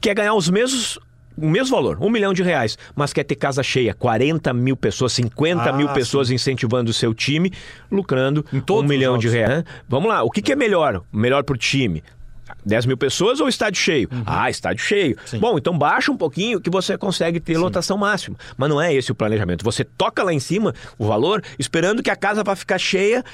quer ganhar os mesmos o mesmo valor, um milhão de reais, mas quer ter casa cheia, 40 mil pessoas, 50 ah, mil pessoas sim. incentivando o seu time, lucrando um milhão de reais. Vamos lá, o que, que é melhor? Melhor para o time? 10 mil pessoas ou estádio cheio? Uhum. Ah, estádio cheio. Sim. Bom, então baixa um pouquinho que você consegue ter Sim. lotação máxima. Mas não é esse o planejamento. Você toca lá em cima o valor, esperando que a casa vá ficar cheia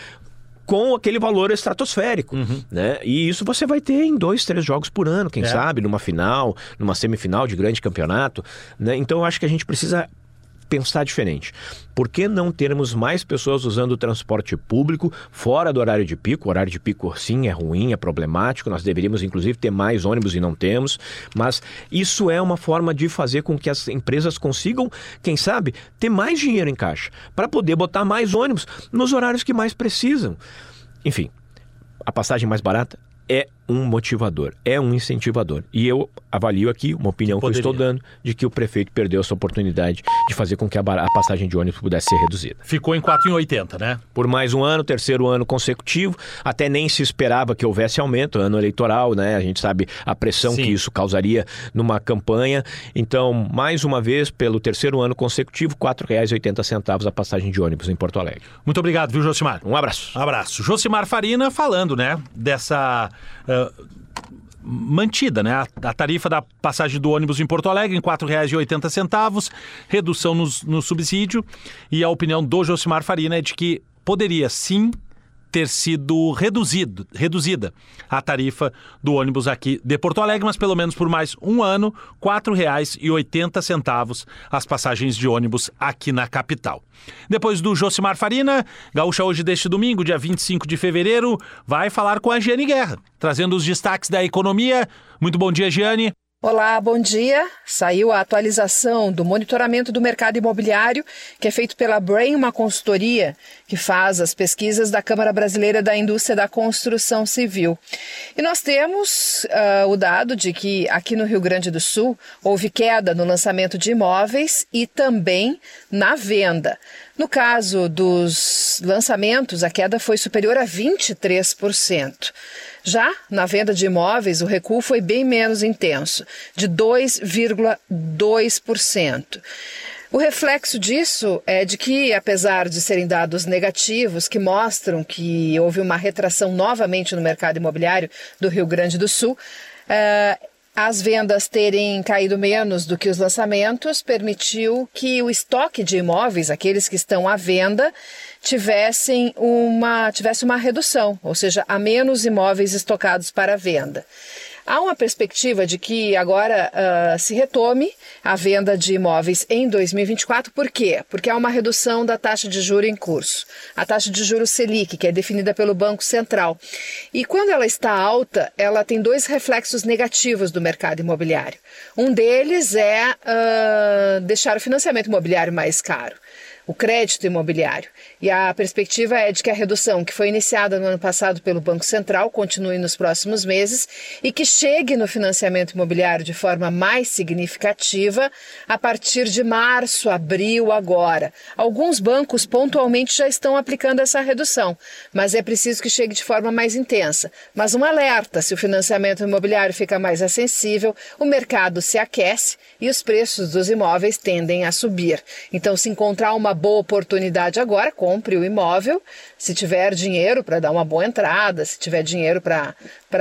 com aquele valor estratosférico, uhum. né? E isso você vai ter em dois, três jogos por ano, quem é. sabe, numa final, numa semifinal de grande campeonato, né? Então eu acho que a gente precisa pensar diferente. Por que não termos mais pessoas usando o transporte público fora do horário de pico? O horário de pico, sim, é ruim, é problemático. Nós deveríamos, inclusive, ter mais ônibus e não temos. Mas isso é uma forma de fazer com que as empresas consigam, quem sabe, ter mais dinheiro em caixa para poder botar mais ônibus nos horários que mais precisam. Enfim, a passagem mais barata é um motivador, é um incentivador. E eu avalio aqui uma opinião que, que eu estou dando de que o prefeito perdeu essa oportunidade de fazer com que a, a passagem de ônibus pudesse ser reduzida. Ficou em 4,80, né? Por mais um ano, terceiro ano consecutivo, até nem se esperava que houvesse aumento, ano eleitoral, né? A gente sabe a pressão Sim. que isso causaria numa campanha. Então, mais uma vez, pelo terceiro ano consecutivo, R$ 4,80 a passagem de ônibus em Porto Alegre. Muito obrigado, viu, Josimar? Um abraço. Um abraço. Josimar Farina falando, né, dessa uh, mantida, né? A, a, tarifa da passagem do ônibus em Porto Alegre em R$ 4,80, redução no, no subsídio. E a opinião do Josimar Farina é de que poderia sim ter sido reduzido, reduzida a tarifa do ônibus aqui de Porto Alegre, mas pelo menos por mais um ano, R$ 4,80 as passagens de ônibus aqui na capital. Depois do Josimar Farina, Gaúcha hoje deste domingo, dia 25 de fevereiro, vai falar com a Giane Guerra, trazendo os destaques da economia. Muito bom dia, Giane. Olá, bom dia. Saiu a atualização do monitoramento do mercado imobiliário, que é feito pela Brain, uma consultoria que faz as pesquisas da Câmara Brasileira da Indústria da Construção Civil. E nós temos uh, o dado de que aqui no Rio Grande do Sul houve queda no lançamento de imóveis e também na venda. No caso dos lançamentos, a queda foi superior a 23%. Já na venda de imóveis, o recuo foi bem menos intenso, de 2,2%. O reflexo disso é de que, apesar de serem dados negativos que mostram que houve uma retração novamente no mercado imobiliário do Rio Grande do Sul, uh, as vendas terem caído menos do que os lançamentos permitiu que o estoque de imóveis, aqueles que estão à venda, tivessem uma, tivesse uma redução, ou seja, há menos imóveis estocados para venda. Há uma perspectiva de que agora uh, se retome a venda de imóveis em 2024. Por quê? Porque há uma redução da taxa de juro em curso. A taxa de juros Selic, que é definida pelo Banco Central. E quando ela está alta, ela tem dois reflexos negativos do mercado imobiliário. Um deles é uh, deixar o financiamento imobiliário mais caro o crédito imobiliário. E a perspectiva é de que a redução que foi iniciada no ano passado pelo Banco Central continue nos próximos meses e que chegue no financiamento imobiliário de forma mais significativa a partir de março, abril, agora. Alguns bancos pontualmente já estão aplicando essa redução, mas é preciso que chegue de forma mais intensa. Mas um alerta: se o financiamento imobiliário fica mais acessível, o mercado se aquece e os preços dos imóveis tendem a subir. Então, se encontrar uma boa oportunidade agora, compre o imóvel. Se tiver dinheiro para dar uma boa entrada, se tiver dinheiro para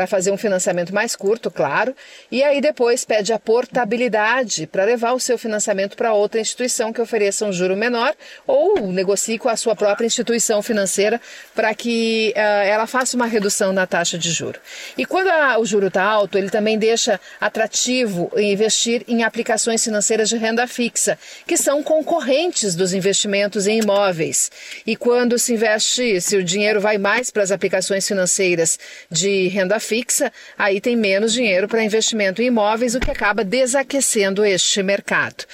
fazer um financiamento mais curto, claro. E aí depois pede a portabilidade para levar o seu financiamento para outra instituição que ofereça um juro menor ou negocie com a sua própria instituição financeira para que uh, ela faça uma redução na taxa de juro. E quando a, o juro está alto, ele também deixa atrativo investir em aplicações financeiras de renda fixa, que são concorrentes dos investimentos em imóveis. E quando se investe, se o dinheiro vai mais para as aplicações financeiras de renda fixa, aí tem menos dinheiro para investimento em imóveis, o que acaba desaquecendo este mercado.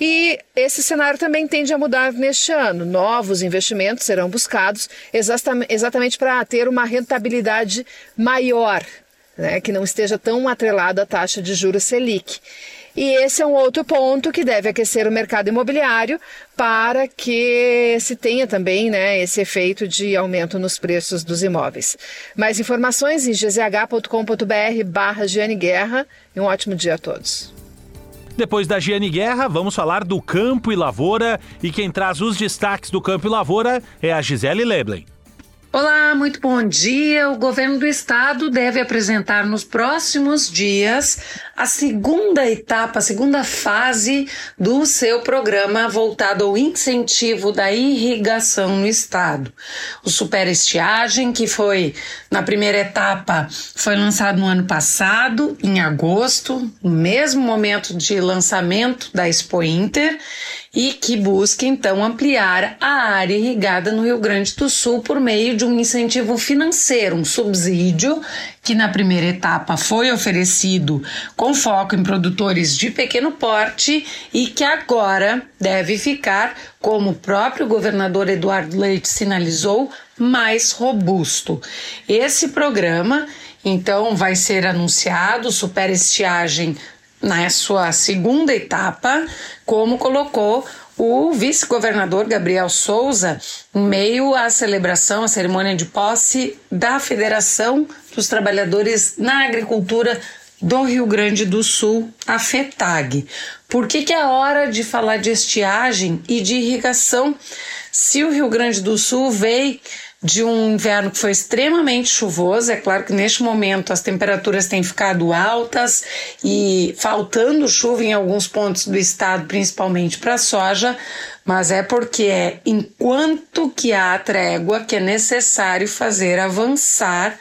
E esse cenário também tende a mudar neste ano. Novos investimentos serão buscados exatamente para ter uma rentabilidade maior, né, que não esteja tão atrelado à taxa de juros Selic. E esse é um outro ponto que deve aquecer o mercado imobiliário para que se tenha também né, esse efeito de aumento nos preços dos imóveis. Mais informações em gzh.com.br barra Guerra e um ótimo dia a todos. Depois da Giane Guerra, vamos falar do Campo e Lavoura e quem traz os destaques do Campo e Lavoura é a Gisele Leblen. Olá, muito bom dia. O governo do estado deve apresentar nos próximos dias a segunda etapa, a segunda fase do seu programa voltado ao incentivo da irrigação no estado. O superestiagem, que foi na primeira etapa, foi lançado no ano passado, em agosto, no mesmo momento de lançamento da Expo Inter, e que busca então ampliar a área irrigada no Rio Grande do Sul por meio de um incentivo financeiro, um subsídio que na primeira etapa foi oferecido com foco em produtores de pequeno porte e que agora deve ficar, como o próprio governador Eduardo Leite sinalizou, mais robusto. Esse programa então vai ser anunciado, superestiagem na sua segunda etapa, como colocou o vice-governador Gabriel Souza em meio à celebração, à cerimônia de posse da Federação dos Trabalhadores na Agricultura do Rio Grande do Sul, a FETAG. Por que, que é hora de falar de estiagem e de irrigação se o Rio Grande do Sul veio de um inverno que foi extremamente chuvoso. É claro que neste momento as temperaturas têm ficado altas e faltando chuva em alguns pontos do estado, principalmente para a soja, mas é porque é enquanto que há trégua que é necessário fazer avançar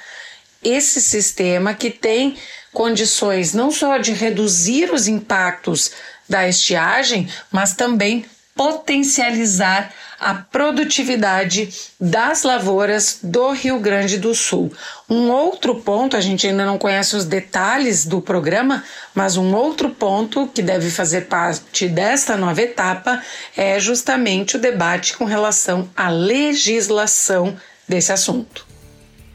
esse sistema que tem condições não só de reduzir os impactos da estiagem, mas também potencializar a produtividade das lavouras do Rio Grande do Sul. Um outro ponto, a gente ainda não conhece os detalhes do programa, mas um outro ponto que deve fazer parte desta nova etapa é justamente o debate com relação à legislação desse assunto.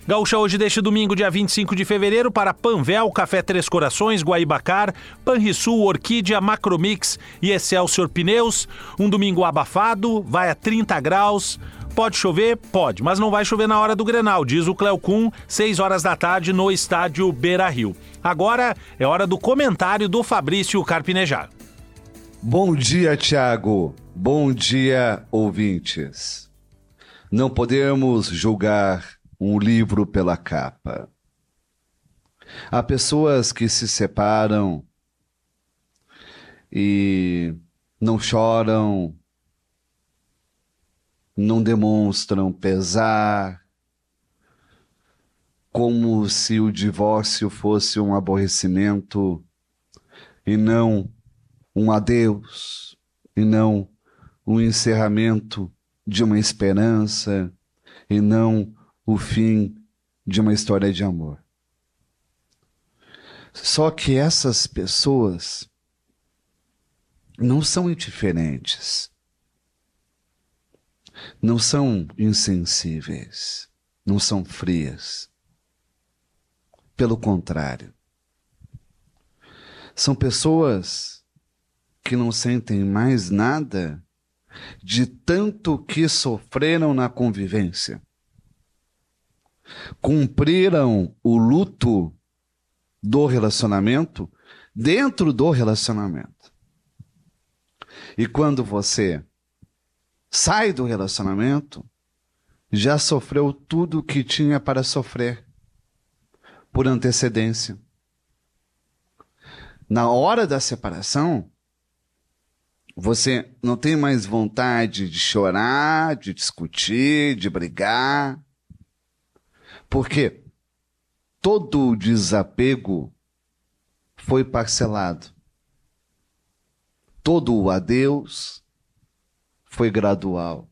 Gaúcha hoje deste domingo, dia 25 de fevereiro, para Panvel, Café Três Corações, Guaibacar, Panrisul, Orquídea, Macromix e Excelsior Pneus. Um domingo abafado, vai a 30 graus. Pode chover? Pode, mas não vai chover na hora do Grenal, diz o Cleocum, 6 horas da tarde no estádio Beira Rio. Agora é hora do comentário do Fabrício Carpinejar. Bom dia, Tiago. Bom dia, ouvintes. Não podemos julgar um livro pela capa. Há pessoas que se separam e não choram, não demonstram pesar, como se o divórcio fosse um aborrecimento e não um adeus, e não um encerramento de uma esperança, e não o fim de uma história de amor. Só que essas pessoas não são indiferentes, não são insensíveis, não são frias. Pelo contrário, são pessoas que não sentem mais nada de tanto que sofreram na convivência cumpriram o luto do relacionamento dentro do relacionamento. E quando você sai do relacionamento, já sofreu tudo o que tinha para sofrer por antecedência. Na hora da separação, você não tem mais vontade de chorar, de discutir, de brigar. Porque todo o desapego foi parcelado. Todo o adeus foi gradual.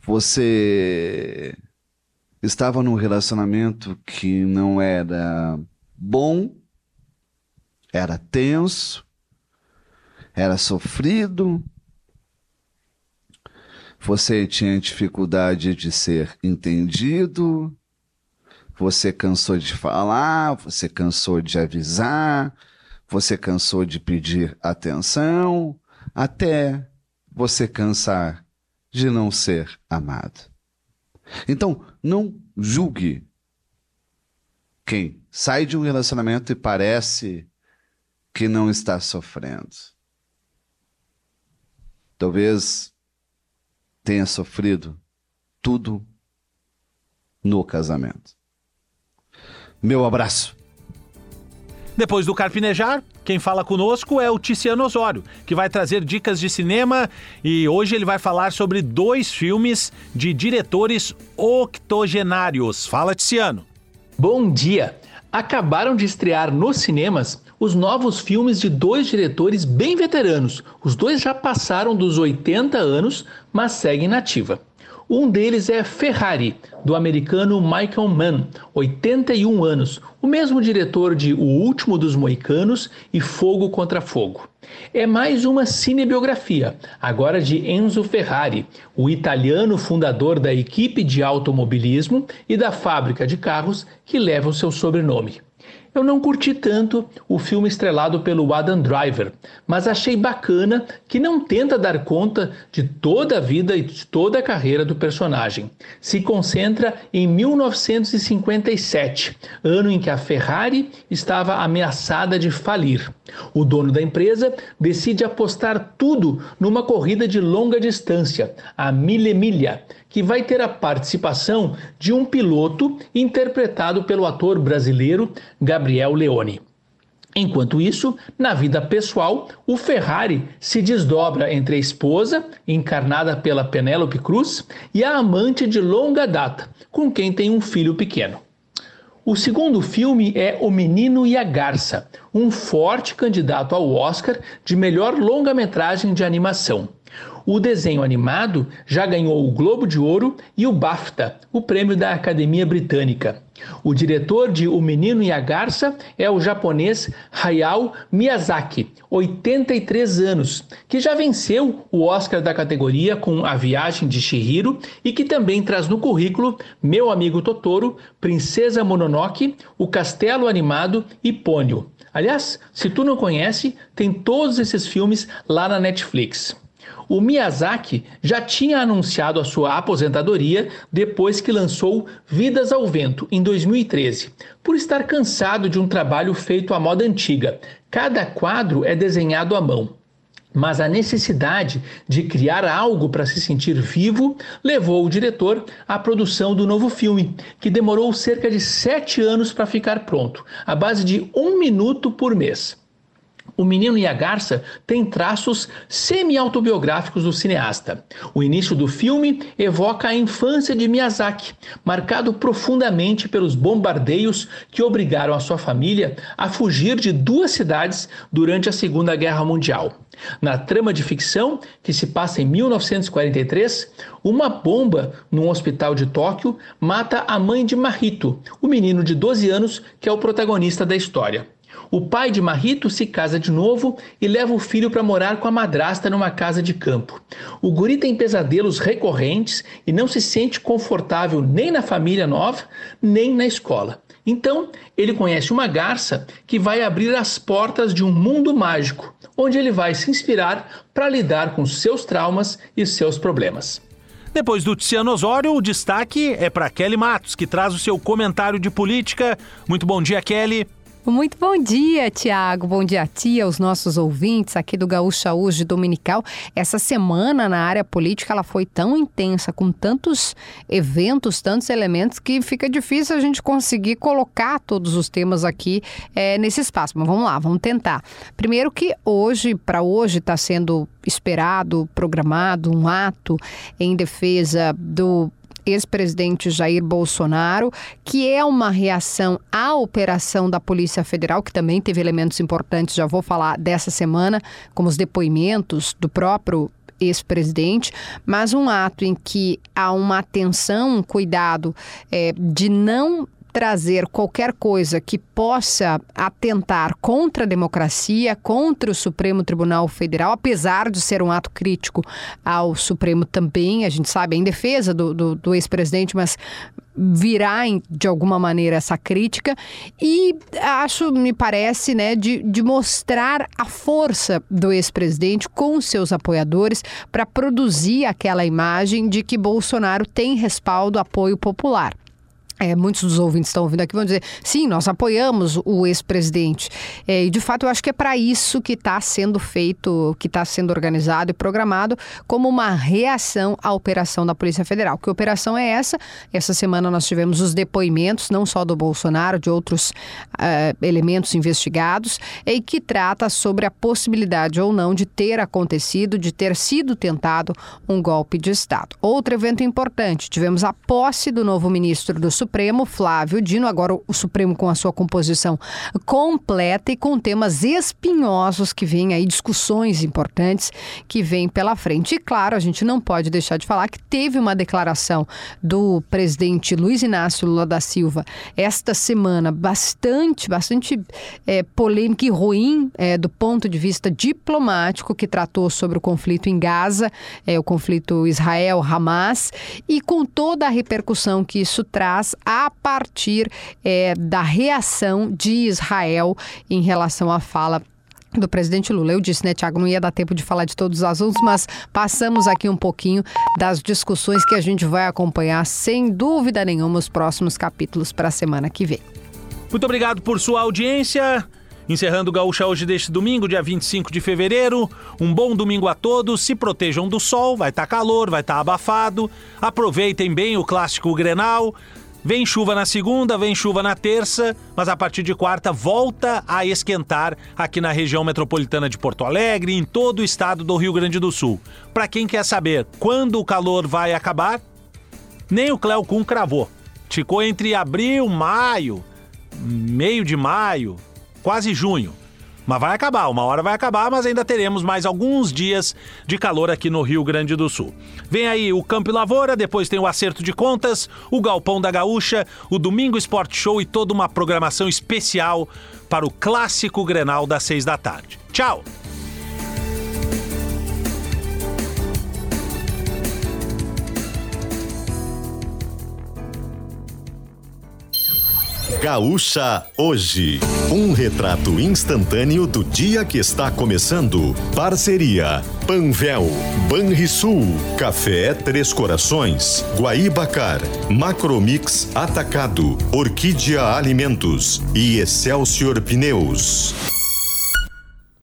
Você estava num relacionamento que não era bom, era tenso, era sofrido, você tinha dificuldade de ser entendido, você cansou de falar, você cansou de avisar, você cansou de pedir atenção, até você cansar de não ser amado. Então, não julgue quem sai de um relacionamento e parece que não está sofrendo. Talvez tenha sofrido tudo no casamento. Meu abraço. Depois do Carpinejar, quem fala conosco é o Ticiano Osório, que vai trazer dicas de cinema e hoje ele vai falar sobre dois filmes de diretores octogenários. Fala, Ticiano. Bom dia! Acabaram de estrear nos cinemas os novos filmes de dois diretores bem veteranos. Os dois já passaram dos 80 anos, mas seguem nativa. Um deles é Ferrari, do americano Michael Mann, 81 anos, o mesmo diretor de O Último dos Moicanos e Fogo contra Fogo. É mais uma cinebiografia, agora de Enzo Ferrari, o italiano fundador da equipe de automobilismo e da fábrica de carros que leva o seu sobrenome. Eu não curti tanto o filme estrelado pelo Adam Driver, mas achei bacana que não tenta dar conta de toda a vida e de toda a carreira do personagem. Se concentra em 1957, ano em que a Ferrari estava ameaçada de falir. O dono da empresa decide apostar tudo numa corrida de longa distância, a Mille Miglia, que vai ter a participação de um piloto interpretado pelo ator brasileiro Gabriel Leone. Enquanto isso, na vida pessoal, o Ferrari se desdobra entre a esposa, encarnada pela Penélope Cruz, e a amante de longa data, com quem tem um filho pequeno. O segundo filme é O Menino e a Garça, um forte candidato ao Oscar de melhor longa-metragem de animação. O desenho animado já ganhou o Globo de Ouro e o BAFTA, o prêmio da Academia Britânica. O diretor de O Menino e a Garça é o japonês Hayao Miyazaki, 83 anos, que já venceu o Oscar da categoria com A Viagem de Shihiro e que também traz no currículo Meu Amigo Totoro, Princesa Mononoke, O Castelo Animado e Pônio. Aliás, se tu não conhece, tem todos esses filmes lá na Netflix. O Miyazaki já tinha anunciado a sua aposentadoria depois que lançou Vidas ao Vento em 2013, por estar cansado de um trabalho feito à moda antiga. Cada quadro é desenhado à mão. Mas a necessidade de criar algo para se sentir vivo levou o diretor à produção do novo filme, que demorou cerca de sete anos para ficar pronto, à base de um minuto por mês. O Menino e a Garça tem traços semi-autobiográficos do cineasta. O início do filme evoca a infância de Miyazaki, marcado profundamente pelos bombardeios que obrigaram a sua família a fugir de duas cidades durante a Segunda Guerra Mundial. Na trama de ficção, que se passa em 1943, uma bomba num hospital de Tóquio mata a mãe de Mahito, o menino de 12 anos que é o protagonista da história. O pai de Marrito se casa de novo e leva o filho para morar com a madrasta numa casa de campo. O guri tem pesadelos recorrentes e não se sente confortável nem na família nova, nem na escola. Então, ele conhece uma garça que vai abrir as portas de um mundo mágico, onde ele vai se inspirar para lidar com seus traumas e seus problemas. Depois do Tiziano Osório, o destaque é para Kelly Matos, que traz o seu comentário de política. Muito bom dia, Kelly. Muito bom dia, Tiago. Bom dia a ti, aos nossos ouvintes aqui do Gaúcha Hoje Dominical. Essa semana na área política ela foi tão intensa, com tantos eventos, tantos elementos, que fica difícil a gente conseguir colocar todos os temas aqui é, nesse espaço. Mas vamos lá, vamos tentar. Primeiro que hoje, para hoje, está sendo esperado, programado um ato em defesa do ex-presidente Jair Bolsonaro, que é uma reação à operação da Polícia Federal, que também teve elementos importantes, já vou falar dessa semana, como os depoimentos do próprio ex-presidente, mas um ato em que há uma atenção, um cuidado é, de não trazer qualquer coisa que possa atentar contra a democracia, contra o Supremo Tribunal Federal, apesar de ser um ato crítico ao Supremo também, a gente sabe, em defesa do, do, do ex-presidente, mas virá de alguma maneira essa crítica e acho, me parece, né, de, de mostrar a força do ex-presidente com seus apoiadores para produzir aquela imagem de que Bolsonaro tem respaldo, apoio popular. É, muitos dos ouvintes estão ouvindo aqui vão dizer, sim, nós apoiamos o ex-presidente. É, e de fato eu acho que é para isso que está sendo feito, que está sendo organizado e programado como uma reação à operação da Polícia Federal. Que operação é essa? Essa semana nós tivemos os depoimentos, não só do Bolsonaro, de outros uh, elementos investigados, e que trata sobre a possibilidade ou não de ter acontecido, de ter sido tentado um golpe de Estado. Outro evento importante, tivemos a posse do novo ministro do Supremo, Flávio Dino, agora o Supremo com a sua composição completa e com temas espinhosos que vêm aí, discussões importantes que vêm pela frente. E claro, a gente não pode deixar de falar que teve uma declaração do presidente Luiz Inácio Lula da Silva esta semana bastante, bastante é, polêmica e ruim é, do ponto de vista diplomático, que tratou sobre o conflito em Gaza, é, o conflito Israel-Hamas, e com toda a repercussão que isso traz a partir é, da reação de Israel em relação à fala do presidente Lula. Eu disse, né, Tiago, não ia dar tempo de falar de todos os assuntos, mas passamos aqui um pouquinho das discussões que a gente vai acompanhar, sem dúvida nenhuma, os próximos capítulos para a semana que vem. Muito obrigado por sua audiência. Encerrando o Gaúcha hoje deste domingo, dia 25 de fevereiro. Um bom domingo a todos. Se protejam do sol, vai estar tá calor, vai estar tá abafado. Aproveitem bem o clássico Grenal. Vem chuva na segunda, vem chuva na terça, mas a partir de quarta volta a esquentar aqui na região metropolitana de Porto Alegre e em todo o estado do Rio Grande do Sul. Para quem quer saber quando o calor vai acabar, nem o Cleo Kuhn cravou. Ficou entre abril, maio, meio de maio, quase junho. Mas vai acabar, uma hora vai acabar, mas ainda teremos mais alguns dias de calor aqui no Rio Grande do Sul. Vem aí o Campo e Lavoura, depois tem o Acerto de Contas, o Galpão da Gaúcha, o Domingo Esporte Show e toda uma programação especial para o clássico Grenal das seis da tarde. Tchau! Gaúcha Hoje. Um retrato instantâneo do dia que está começando. Parceria. Panvel, Banrisul, Café Três Corações, Guaíbacar, Macromix Atacado, Orquídea Alimentos e Excelsior Pneus.